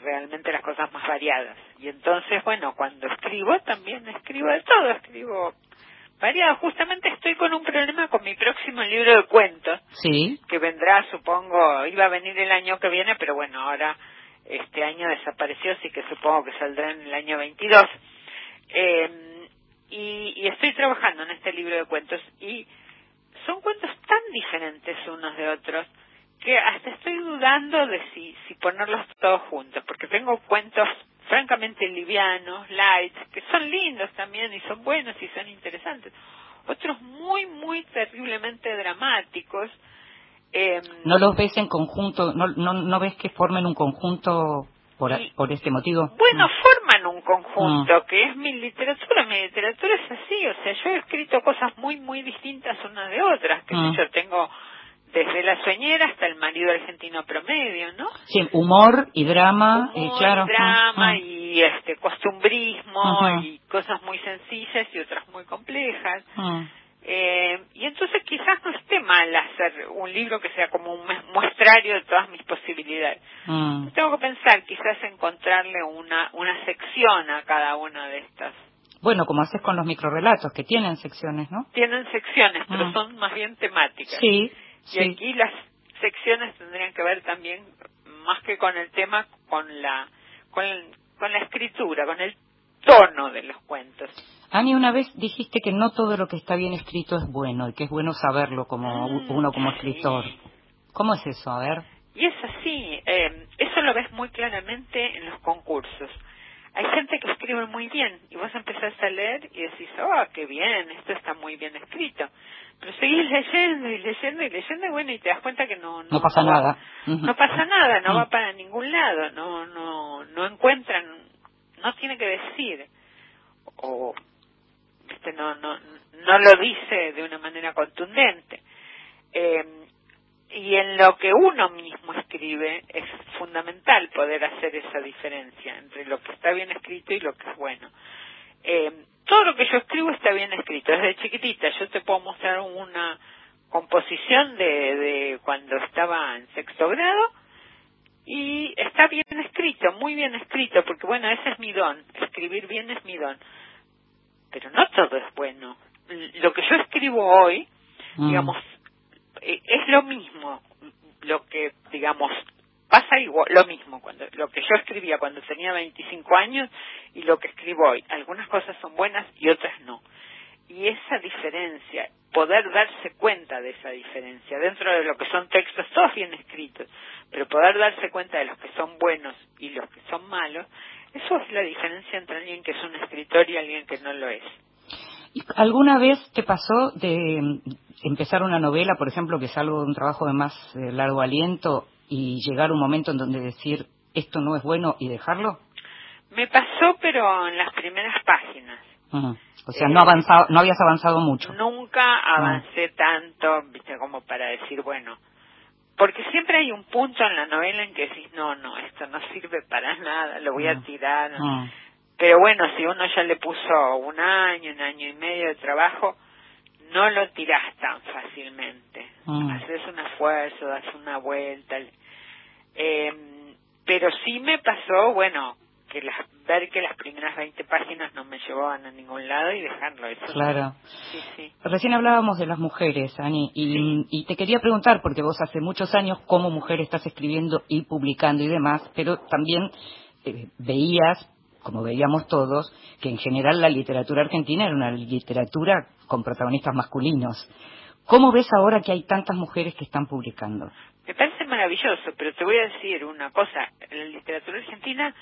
realmente las cosas más variadas. Y entonces, bueno, cuando escribo también escribo de todo, escribo variado. Justamente estoy con un problema con mi próximo libro de cuentos. Sí. Que vendrá, supongo, iba a venir el año que viene, pero bueno, ahora este año desapareció, así que supongo que saldrá en el año 22. Eh, y, y estoy trabajando en este libro de cuentos y son cuentos tan diferentes unos de otros que hasta estoy dudando de si, si ponerlos todos juntos, porque tengo cuentos francamente livianos, light, que son lindos también y son buenos y son interesantes. Otros muy, muy terriblemente dramáticos. Eh, ¿No los ves en conjunto? ¿No, no, no ves que formen un conjunto por, por este motivo? Bueno, forman un conjunto, que es mi literatura. Mi literatura es así, o sea, yo he escrito cosas muy, muy distintas unas de otras. Que yo tengo desde la sueñera hasta el marido argentino promedio, ¿no? Sí, humor y drama, humor, y claro. drama y este costumbrismo y cosas muy sencillas y otras muy complejas. Eh, y entonces quizás no esté mal hacer un libro que sea como un muestrario de todas mis posibilidades. Tengo que pensar quizás encontrarle una, una sección a cada una de estas. Bueno, como haces con los microrelatos, que tienen secciones, ¿no? Tienen secciones, pero son más bien temáticas. Sí, y aquí las secciones tendrían que ver también, más que con el tema, con la, con, con la escritura, con el tono de los cuentos. Ani, una vez dijiste que no todo lo que está bien escrito es bueno y que es bueno saberlo como Mm, uno como escritor. ¿Cómo es eso? A ver. Y es así, eh, eso lo ves muy claramente en los concursos. Hay gente que escribe muy bien y vos empezás a leer y decís, oh, qué bien, esto está muy bien escrito. Pero seguís <laughs> leyendo y leyendo y leyendo y bueno, y te das cuenta que no... No, pasa nada. No pasa nada, no va para ningún lado, no, no, no encuentran, no tiene que decir. O, este, no, no, no lo dice de una manera contundente. Eh, y en lo que uno mismo escribe es fundamental poder hacer esa diferencia entre lo que está bien escrito y lo que es bueno. Eh, todo lo que yo escribo está bien escrito. Desde chiquitita yo te puedo mostrar una composición de, de cuando estaba en sexto grado y está bien escrito, muy bien escrito, porque bueno, ese es mi don. Escribir bien es mi don. Pero no todo es bueno. Lo que yo escribo hoy, digamos, es lo mismo lo que digamos pasa igual lo mismo cuando lo que yo escribía cuando tenía 25 años y lo que escribo hoy. Algunas cosas son buenas y otras no. Y esa diferencia poder darse cuenta de esa diferencia dentro de lo que son textos todos bien escritos pero poder darse cuenta de los que son buenos y los que son malos eso es la diferencia entre alguien que es un escritor y alguien que no lo es ¿Alguna vez te pasó de empezar una novela, por ejemplo, que es algo de un trabajo de más eh, largo aliento y llegar un momento en donde decir esto no es bueno y dejarlo? Me pasó, pero en las primeras páginas. Uh -huh. O sea, no, avanzado, no habías avanzado mucho. Nunca avancé uh -huh. tanto, viste, como para decir, bueno, porque siempre hay un punto en la novela en que decís, no, no, esto no sirve para nada, lo voy uh -huh. a tirar. Pero bueno, si uno ya le puso un año, un año y medio de trabajo, no lo tirás tan fácilmente. Mm. Haces un esfuerzo, das una vuelta. Eh, pero sí me pasó, bueno, que las, ver que las primeras 20 páginas no me llevaban a ningún lado y dejarlo. Eso claro. Sí, sí. Recién hablábamos de las mujeres, Ani, y, Sí. y te quería preguntar, porque vos hace muchos años como mujer estás escribiendo y publicando y demás, pero también eh, veías como veíamos todos, que en general la literatura argentina era una literatura con protagonistas masculinos. ¿Cómo ves ahora que hay tantas mujeres que están publicando? Me parece maravilloso, pero te voy a decir una cosa. La literatura argentina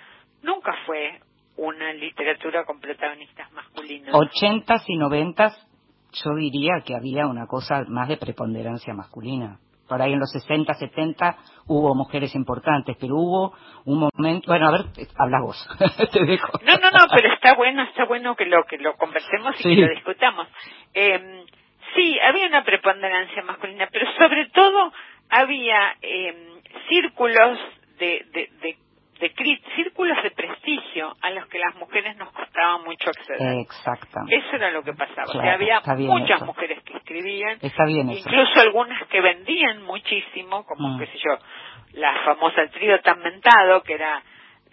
nunca fue una literatura con protagonistas masculinos. Ochentas y noventas, yo diría que había una cosa más de preponderancia masculina. Por ahí en los 60, 70 hubo mujeres importantes, pero hubo un momento, bueno, a ver, habla vos, <laughs> te dejo. No, no, no, pero está bueno, está bueno que lo que lo conversemos y Sí. que lo discutamos. Eh, sí, había una preponderancia masculina, pero sobre todo había eh, círculos de, de, de, de círculos de prestigio a los que las mujeres nos costaba mucho acceder. Exacto. Eso era lo que pasaba. o sea, Claro, había muchas eso. mujeres que escribían, Está bien eso. incluso algunas que vendían muchísimo, como, Mm. qué sé yo, la famosa trío tan mentado, que era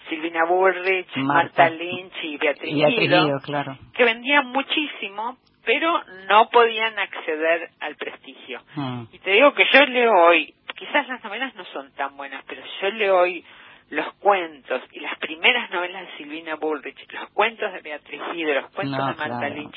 Silvina Burrich, Marta. Marta, Lynch y Beatriz, Y Guido, atrevido, claro. que vendían muchísimo pero no podían acceder al prestigio. Mm. Y te digo que yo leo hoy, quizás las novelas no son tan buenas, pero yo leo hoy los cuentos y las primeras novelas de Silvina Bullrich, los cuentos de Beatriz Hidro, los cuentos No, de Marta claro. Lynch,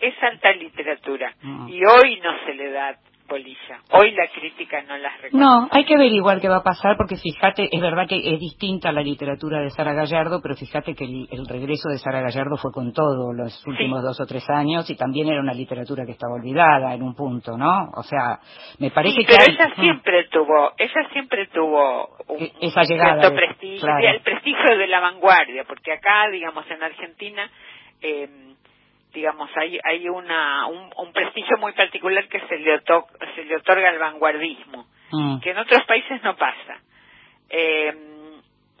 es alta literatura. Y hoy no se le da bolilla. Hoy la crítica no las reconoce. No, hay que averiguar qué va a pasar porque fíjate, es verdad que es distinta la literatura de Sara Gallardo, pero fíjate que el, el regreso de Sara Gallardo fue con todo los últimos dos o tres años y también era una literatura que estaba olvidada en un punto, ¿no? O sea, me parece Sí, que pero hay- ella Mm. siempre tuvo, ella siempre tuvo un, E- esa llegada cierto de- prestigio, claro. el prestigio de la vanguardia, porque acá, digamos, en Argentina, eh, digamos, hay hay una un, un prestigio muy particular que se le, oto- se le otorga al vanguardismo, Mm. que en otros países no pasa. Eh,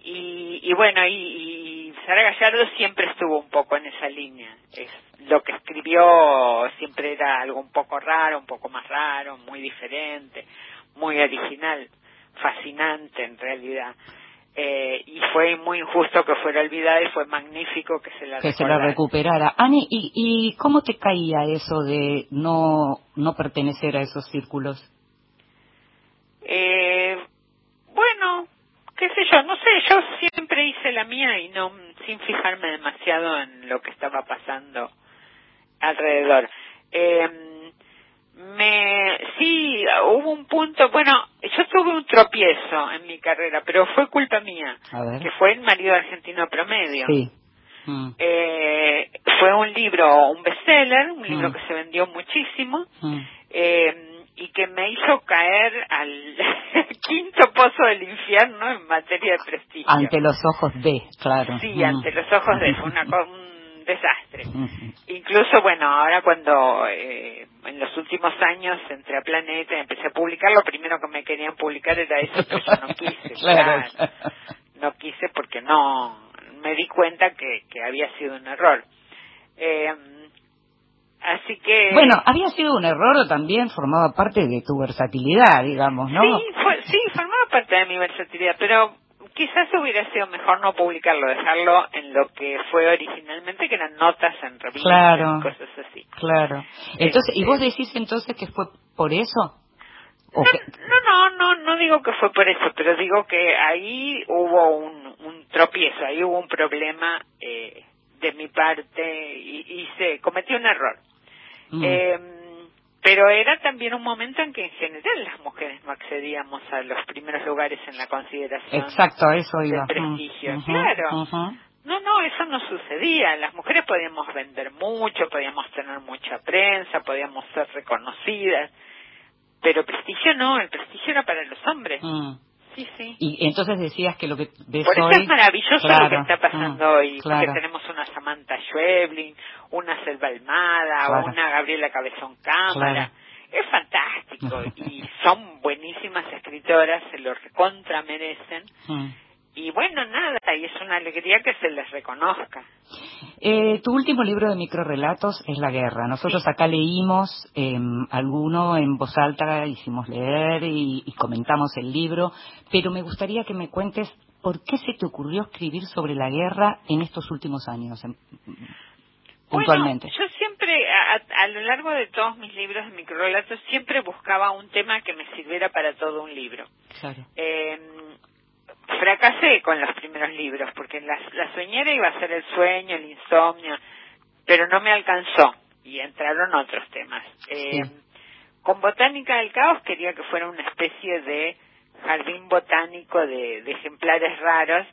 y, y bueno, y, y Sara Gallardo siempre estuvo un poco en esa línea. Es, lo que escribió siempre era algo un poco raro, un poco más raro, muy diferente, muy original, fascinante en realidad. Eh, y fue muy injusto que fuera olvidada y fue magnífico que se la que se la recuperara. Ani, ¿y, ¿y cómo te caía eso de no, no pertenecer a esos círculos? Eh, bueno, qué sé yo, no sé, yo siempre hice la mía y no sin fijarme demasiado en lo que estaba pasando alrededor. Eh, me sí hubo un punto, bueno, yo tuve un tropiezo en mi carrera, pero fue culpa mía, que fue el marido argentino promedio. Sí. Mm, Eh, fue un libro, un bestseller, un libro Mm. que se vendió muchísimo mm. eh, y que me hizo caer al <laughs> quinto pozo del infierno en materia de prestigio. Ante los ojos de, claro. Sí, Mm. ante los ojos de fue una, <laughs> un desastre. Incluso, bueno, ahora cuando eh, en los últimos años entré a Planeta y empecé a publicar, lo primero que me querían publicar era eso, pero yo no quise. <laughs> Claro. claro. No quise porque no, me di cuenta que, que había sido un error. Eh, así que... Bueno, había sido un error o también formaba parte de tu versatilidad, digamos, ¿no? Sí, fue- sí, formaba parte de mi versatilidad, pero quizás hubiera sido mejor no publicarlo, dejarlo en lo que fue originalmente, que eran notas en revistas Claro. y cosas así. Claro. Entonces, ¿y Este- vos decís entonces que fue por eso? ¿O No, que- no, no, no, no digo que fue por eso, pero digo que ahí hubo un, un tropiezo, ahí hubo un problema eh, de mi parte y, y se cometió un error. Mm. Eh, pero era también un momento en que en general las mujeres no accedíamos a los primeros lugares en la consideración. Exacto, de prestigio, Mm, ujú, claro. No, no, eso no sucedía. Las mujeres podíamos vender mucho, podíamos tener mucha prensa, podíamos ser reconocidas, pero prestigio no, el prestigio era para los hombres. Mm. Sí, sí. Y entonces decías que lo que ves Por eso hoy... es maravilloso lo que está pasando mm, hoy, claro. porque tenemos una Samantha Schweblin, una Selva Almada, Claro. una Gabriela Cabezón Cámara. Es fantástico y son buenísimas escritoras, se lo recontra merecen. <laughs> Mm. Y bueno, nada, y es una alegría que se les reconozca. Eh, tu último libro de microrelatos es La Guerra. Nosotros acá leímos eh, alguno en voz alta, hicimos leer y, y comentamos el libro, pero me gustaría que me cuentes por qué se te ocurrió escribir sobre la guerra en estos últimos años, em, puntualmente. Bueno, yo siempre, a, a lo largo de todos mis libros de microrelatos, siempre buscaba un tema que me sirviera para todo un libro. Claro. Eh, fracasé con los primeros libros, porque la, la soñera iba a ser el sueño, el insomnio, pero no me alcanzó y entraron otros temas. Eh, Sí. Con Botánica del Caos quería que fuera una especie de jardín botánico de, de ejemplares raros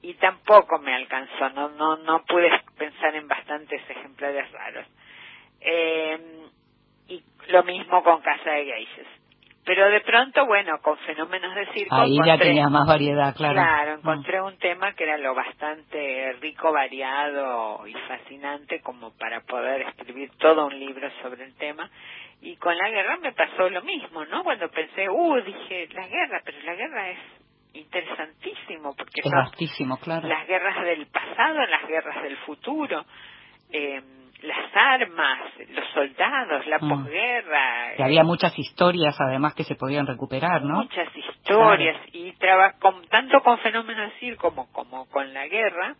y tampoco me alcanzó, no, no, no pude pensar en bastantes ejemplares raros. Eh, y lo mismo con Casa de Geishas. Pero de pronto, bueno, con fenómenos de circo. Ahí ya tenías más variedad, claro. Claro, Mm. encontré un tema que era lo bastante rico, variado y fascinante como para poder escribir todo un libro sobre el tema. Y con la guerra me pasó lo mismo, ¿no? Cuando pensé, uh, dije, la guerra, pero la guerra es interesantísimo porque Es son vastísimo, claro. las guerras del pasado, las guerras del futuro, eh, las armas, los soldados, la Mm. posguerra. Que había muchas historias además que se podían recuperar, ¿no? muchas historias y traba- con, tanto con fenómenos circo como, como con la guerra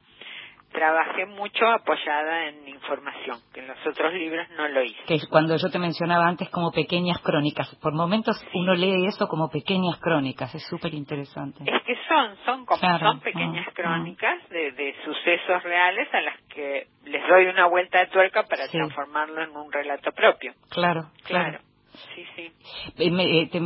trabajé mucho apoyada en información, que en los otros libros no lo hice. Que es cuando yo te mencionaba antes como pequeñas crónicas. Por momentos uno lee eso como pequeñas crónicas, es súper interesante. Es que son, son como son pequeñas ah, ah. crónicas de, de, sucesos reales a las que les doy una vuelta de tuerca para transformarlo en un relato propio. Claro, claro. Sí, sí. Eh, eh,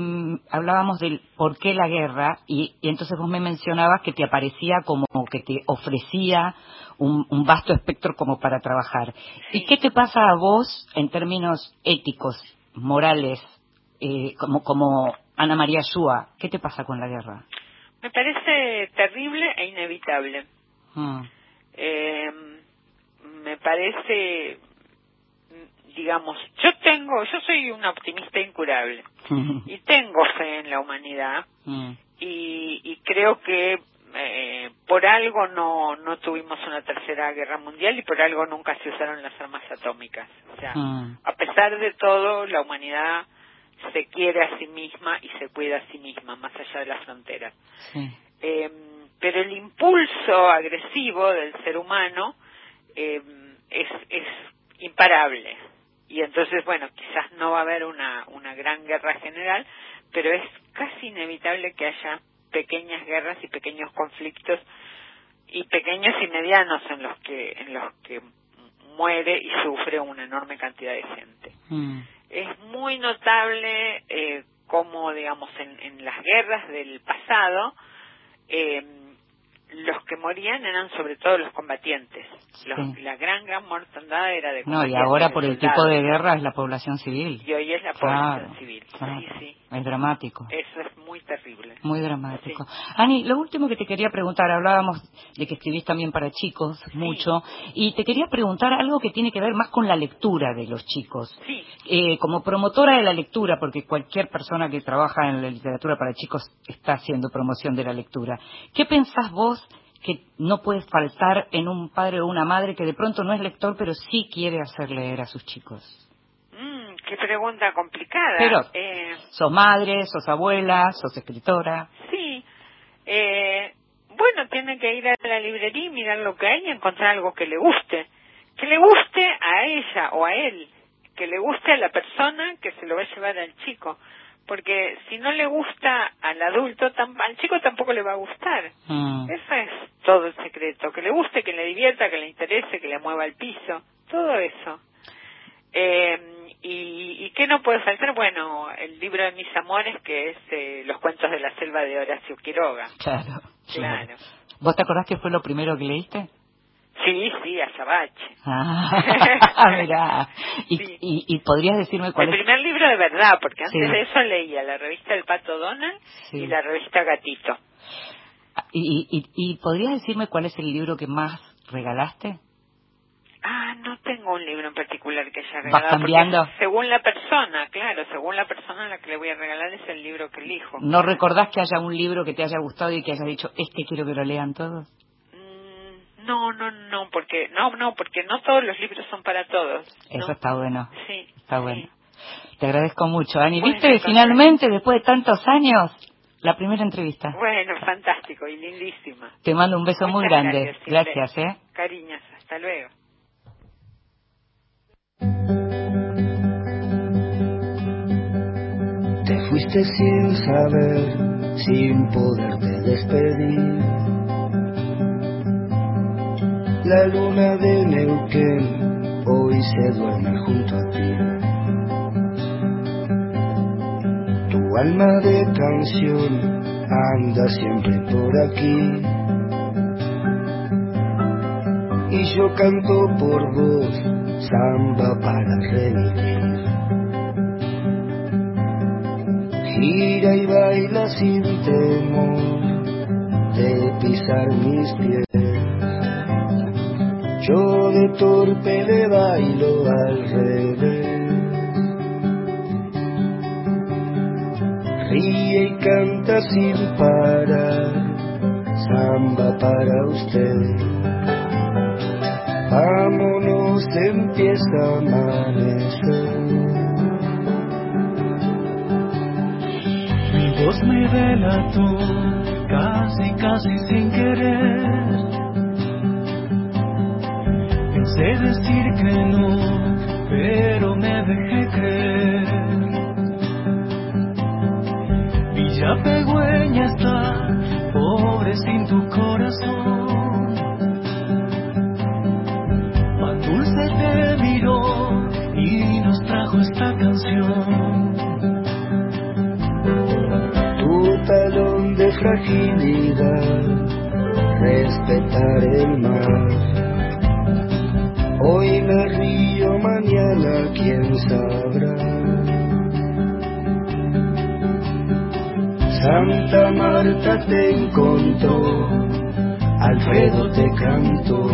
hablábamos del por qué la guerra y, entonces vos me mencionabas que te aparecía como que te ofrecía un, vasto espectro como para trabajar. ¿Y qué te pasa a vos en términos éticos, morales, eh, como, como Ana María Shua? ¿Qué te pasa con la guerra? Me parece terrible e inevitable. Mm. me parece digamos, yo tengo, yo soy una optimista incurable <laughs> y tengo fe en la humanidad mm. y, y, creo que eh, por algo no, no tuvimos una tercera guerra mundial y por algo nunca se usaron las armas atómicas. O sea, mm. a pesar de todo, la humanidad se quiere a sí misma y se cuida a sí misma, más allá de las fronteras. Eh, pero el impulso agresivo del ser humano eh, es, es imparable y entonces, bueno, quizás no va a haber una, una gran guerra general, pero es casi inevitable que haya pequeñas guerras y pequeños conflictos y pequeños y medianos en los que en los que muere y sufre una enorme cantidad de gente. Mm. Es muy notable eh, cómo, digamos, en, en las guerras del pasado, eh, los que morían eran sobre todo los combatientes. La gran, gran mortandad era de No, y ahora por el tipo de guerra es la población civil. Y hoy es la población civil. Sí, sí. Es dramático. Eso es muy terrible. Muy dramático. Ani, lo último que te quería preguntar, hablábamos de que escribís también para chicos mucho, y te quería preguntar algo que tiene que ver más con la lectura de los chicos. Sí. Eh, como promotora de la lectura, porque cualquier persona que trabaja en la literatura para chicos está haciendo promoción de la lectura, ¿qué pensás vos que no puede faltar en un padre o una madre que de pronto no es lector, pero sí quiere hacer leer a sus chicos? Qué pregunta complicada. Pero, eh, sos madre, sos abuela, sos escritora. Sí. Eh, bueno, tiene que ir a la librería y mirar lo que hay y encontrar algo que le guste. Que le guste a ella o a él. Que le guste a la persona que se lo va a llevar al chico porque si no le gusta al adulto, al chico tampoco le va a gustar. Mm. Eso es todo el secreto, que le guste, que le divierta, que le interese, que le mueva el piso, todo eso. Eh, y, ¿Y qué no puede faltar? Bueno, el libro de mis amores, que es eh, Los cuentos de la selva de Horacio Quiroga. Claro, claro. ¿Vos te acordás que fue lo primero que leíste? Sí, sí, Azabache. Ah, <laughs> mira. ¿Y, y, podrías decirme cuál El primer libro de verdad, porque antes de eso leía la revista El Pato Donald y la revista Gatito. ¿Y, y, y podrías decirme cuál es el libro que más regalaste? Ah, no tengo un libro en particular que haya regalado. ¿Vas cambiando? Según la persona, claro, según la persona a la que le voy a regalar es el libro que elijo. ¿No recordás que haya un libro que te haya gustado y que hayas dicho, este quiero que lo lean todos? No, no, no, porque no, no, porque no todos los libros son para todos. Eso está bueno. Sí. Está bueno. Te agradezco mucho, Ani. ¿Viste finalmente, después de tantos años, la primera entrevista? Bueno, fantástico y lindísima. Te mando un beso muy grande. Gracias, ¿eh? Cariños, hasta luego. Sin saber, sin poderte despedir la luna de Neuquén hoy se duerme junto a ti. Tu alma de canción anda siempre por aquí. Y yo canto por vos samba para revivir. Gira y baila sin temor de pisar mis pies yo de torpe le bailo al revés. Ríe y canta sin parar, samba para usted. Vámonos, empieza a amanecer. Voz me delató, casi, casi sin querer Sé decir que no, pero me dejé creer. Villa Pegüeña está, pobre sin tu corazón. Fragilidad, respetar el mar Hoy me río, mañana quién sabrá. Santa Marta te encontró, Alfredo te cantó,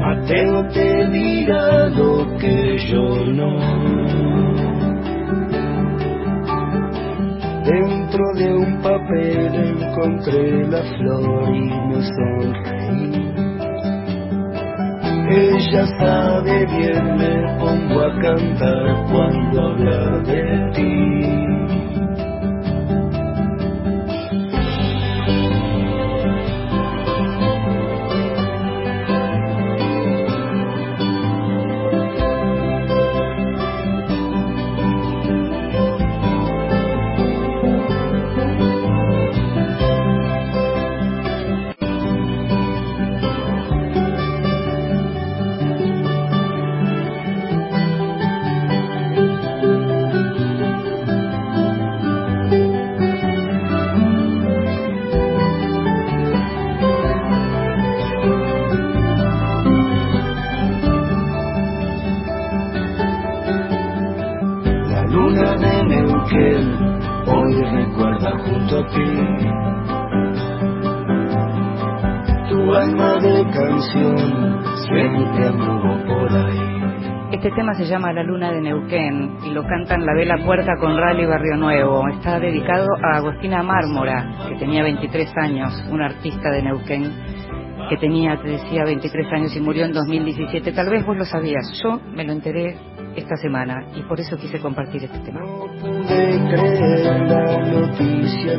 Mateo te dirá lo que yo no. Dentro de un papel encontré la flor y me sonreí ella sabe bien, me pongo a cantar cuando habla de ti. Se llama La Luna de Neuquén y lo cantan La Vela Puerta con Rally Barrio Nuevo. Está dedicado a Agostina Mármora, que tenía 23 años, una artista de Neuquén que tenía, te decía, 23 años y murió en 2017. Tal vez vos lo sabías, yo me lo enteré esta semana y por eso quise compartir este tema. la noticia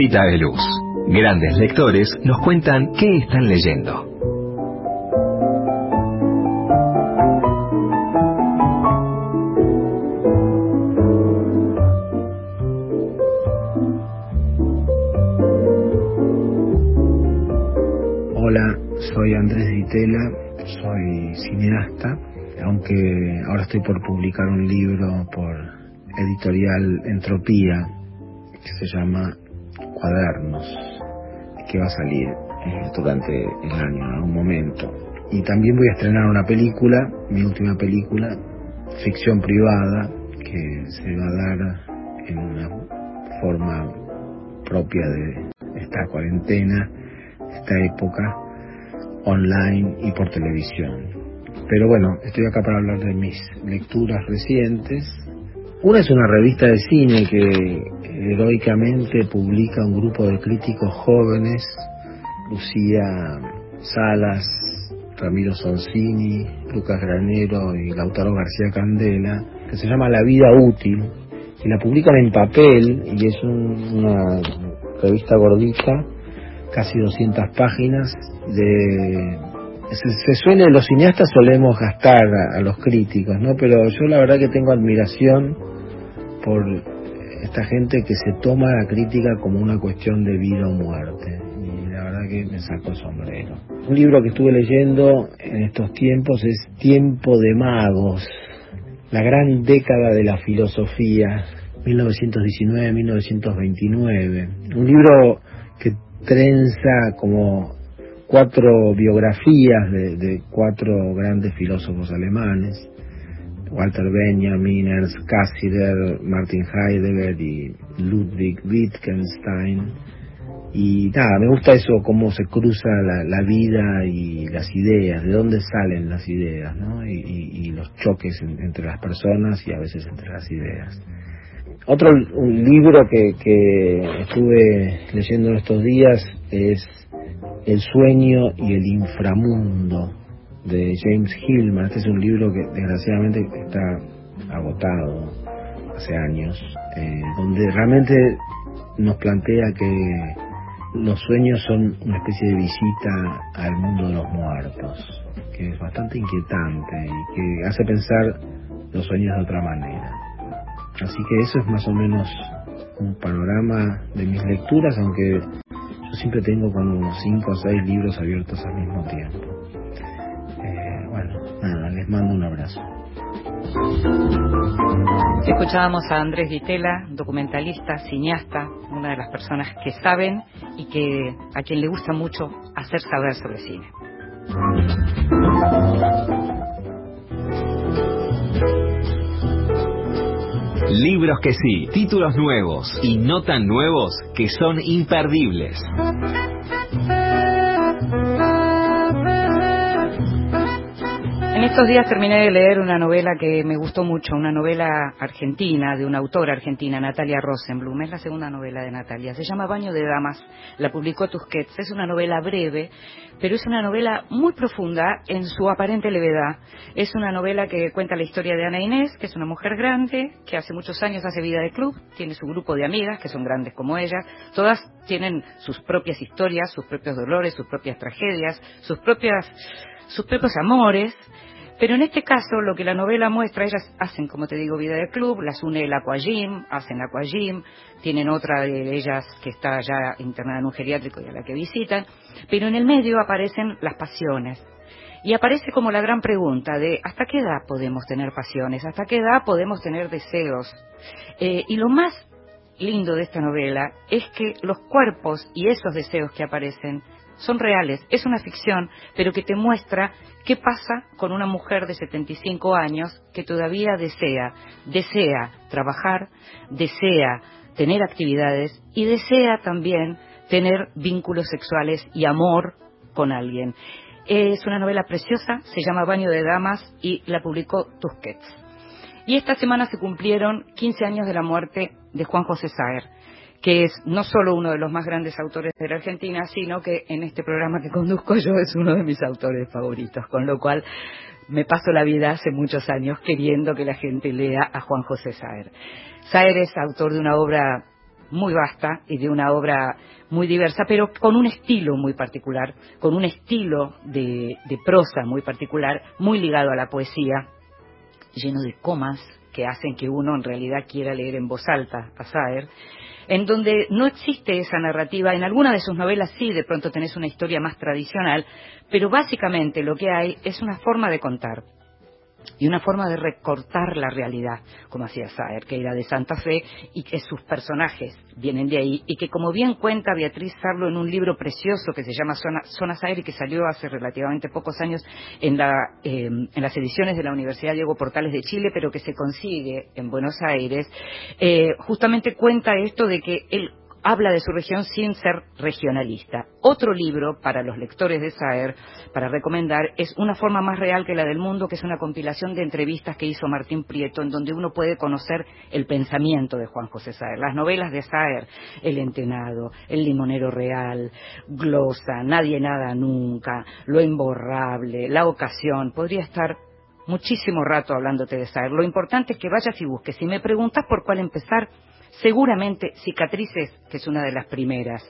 Mesita de Luz. Grandes lectores nos cuentan qué están leyendo. Hola, soy Andrés Ditela, soy cineasta, aunque ahora estoy por publicar un libro por editorial Entropía que se llama cuadernos que va a salir eh, durante el año en algún momento. Y también voy a estrenar una película, mi última película, ficción privada, que se va a dar en una forma propia de esta cuarentena, esta época, online y por televisión. Pero bueno, estoy acá para hablar de mis lecturas recientes. Una es una revista de cine que heroicamente publica un grupo de críticos jóvenes, Lucía Salas, Ramiro Sonsini, Lucas Granero y Lautaro García Candela, que se llama La Vida Útil, y la publican en papel, y es una revista gordita, casi 200 páginas, de... Se, suele, los cineastas solemos gastar a los críticos, ¿no? Pero yo la verdad que tengo admiración por esta gente que se toma la crítica como una cuestión de vida o muerte. Y la verdad que me saco el sombrero. Un libro que estuve leyendo en estos tiempos es Tiempo de Magos, la gran década de la filosofía, 1919-1929. Un libro que trenza como cuatro biografías de, de cuatro grandes filósofos alemanes Walter Benjamin, Ernst Cassirer, Martin Heidegger y Ludwig Wittgenstein. Y nada, me gusta eso, cómo se cruza la, vida y las ideas, de dónde salen las ideas, ¿no? Y, los choques entre las personas y a veces entre las ideas. Otro un libro que, que estuve leyendo en estos días es El sueño y el inframundo de James Hillman. Este es un libro que desgraciadamente está agotado hace años, eh, donde realmente nos plantea que los sueños son una especie de visita al mundo de los muertos, que es bastante inquietante y que hace pensar los sueños de otra manera. Así que eso es más o menos un panorama de mis lecturas, aunque yo siempre tengo como cinco o seis libros abiertos al mismo tiempo. Les mando un abrazo. Escuchábamos a Andrés Vitela, documentalista, cineasta, una de las personas que saben y que a quien le gusta mucho hacer saber sobre cine. Libros que sí, títulos nuevos y no tan nuevos que son imperdibles. Estos días terminé de leer una novela que me gustó mucho, una novela argentina, de una autora argentina, Natalia Rosenblum. Es la segunda novela de Natalia. Se llama Baño de Damas. La publicó Tusquets. Es una novela breve, pero es una novela muy profunda en su aparente levedad. Es una novela que cuenta la historia de Ana Inés, que es una mujer grande, que hace muchos años hace vida de club, tiene su grupo de amigas, que son grandes como ella. Todas tienen sus propias historias, sus propios dolores, sus propias tragedias, sus propias sus propios amores, pero en este caso, lo que la novela muestra, ellas hacen, como te digo, vida de club, las une el aquagym, hacen aquagym, tienen otra de ellas que está ya internada en un geriátrico y a la que visitan, pero en el medio aparecen las pasiones. Y aparece como la gran pregunta de ¿hasta qué edad podemos tener pasiones? ¿Hasta qué edad podemos tener deseos? Eh, y lo más lindo de esta novela es que los cuerpos y esos deseos que aparecen son reales, es una ficción, pero que te muestra qué pasa con una mujer de 75 años que todavía desea, desea trabajar, desea tener actividades y desea también tener vínculos sexuales y amor con alguien. Es una novela preciosa, se llama Baño de Damas y la publicó Tusquets. Y esta semana se cumplieron 15 años de la muerte de Juan José Saer que es no solo uno de los más grandes autores de la Argentina, sino que en este programa que conduzco yo es uno de mis autores favoritos, con lo cual me paso la vida hace muchos años queriendo que la gente lea a Juan José Saer. Saer es autor de una obra muy vasta y de una obra muy diversa, pero con un estilo muy particular, con un estilo de, de prosa muy particular, muy ligado a la poesía, lleno de comas que hacen que uno en realidad quiera leer en voz alta a Saer en donde no existe esa narrativa. En alguna de sus novelas sí, de pronto tenés una historia más tradicional, pero básicamente lo que hay es una forma de contar y una forma de recortar la realidad, como hacía Saer, que era de Santa Fe y que sus personajes vienen de ahí y que como bien cuenta Beatriz Sarlo en un libro precioso que se llama Zona, Saer y que salió hace relativamente pocos años en, la, em, en las ediciones de la Universidad Diego Portales de Chile, pero que se consigue en Buenos Aires, eh, justamente cuenta esto de que él habla de su región sin ser regionalista. Otro libro para los lectores de Saer, para recomendar, es Una forma más real que la del mundo, que es una compilación de entrevistas que hizo Martín Prieto, en donde uno puede conocer el pensamiento de Juan José Saer. Las novelas de Saer, El Entenado, El Limonero Real, Glosa, Nadie Nada Nunca, Lo Imborrable, La Ocasión, podría estar muchísimo rato hablándote de Saer. Lo importante es que vayas y busques. Si me preguntas por cuál empezar, Seguramente cicatrices, que es una de las primeras,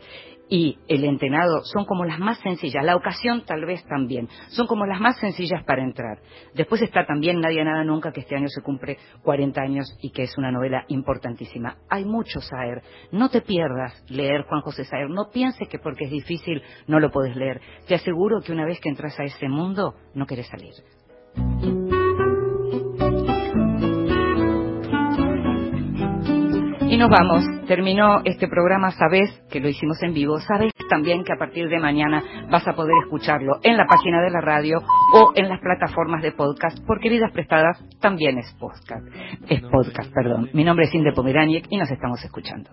y el entenado son como las más sencillas, la ocasión tal vez también, son como las más sencillas para entrar. Después está también Nadie Nada Nunca, que este año se cumple 40 años y que es una novela importantísima. Hay mucho Saer, no te pierdas leer Juan José Saer, no pienses que porque es difícil no lo puedes leer. Te aseguro que una vez que entras a ese mundo, no querés salir. Nos vamos. Terminó este programa. Sabes que lo hicimos en vivo. Sabes también que a partir de mañana vas a poder escucharlo en la página de la radio o en las plataformas de podcast, porque Vidas Prestadas también es podcast. Es podcast, perdón. Mi nombre es Inde Pomeraniec y nos estamos escuchando.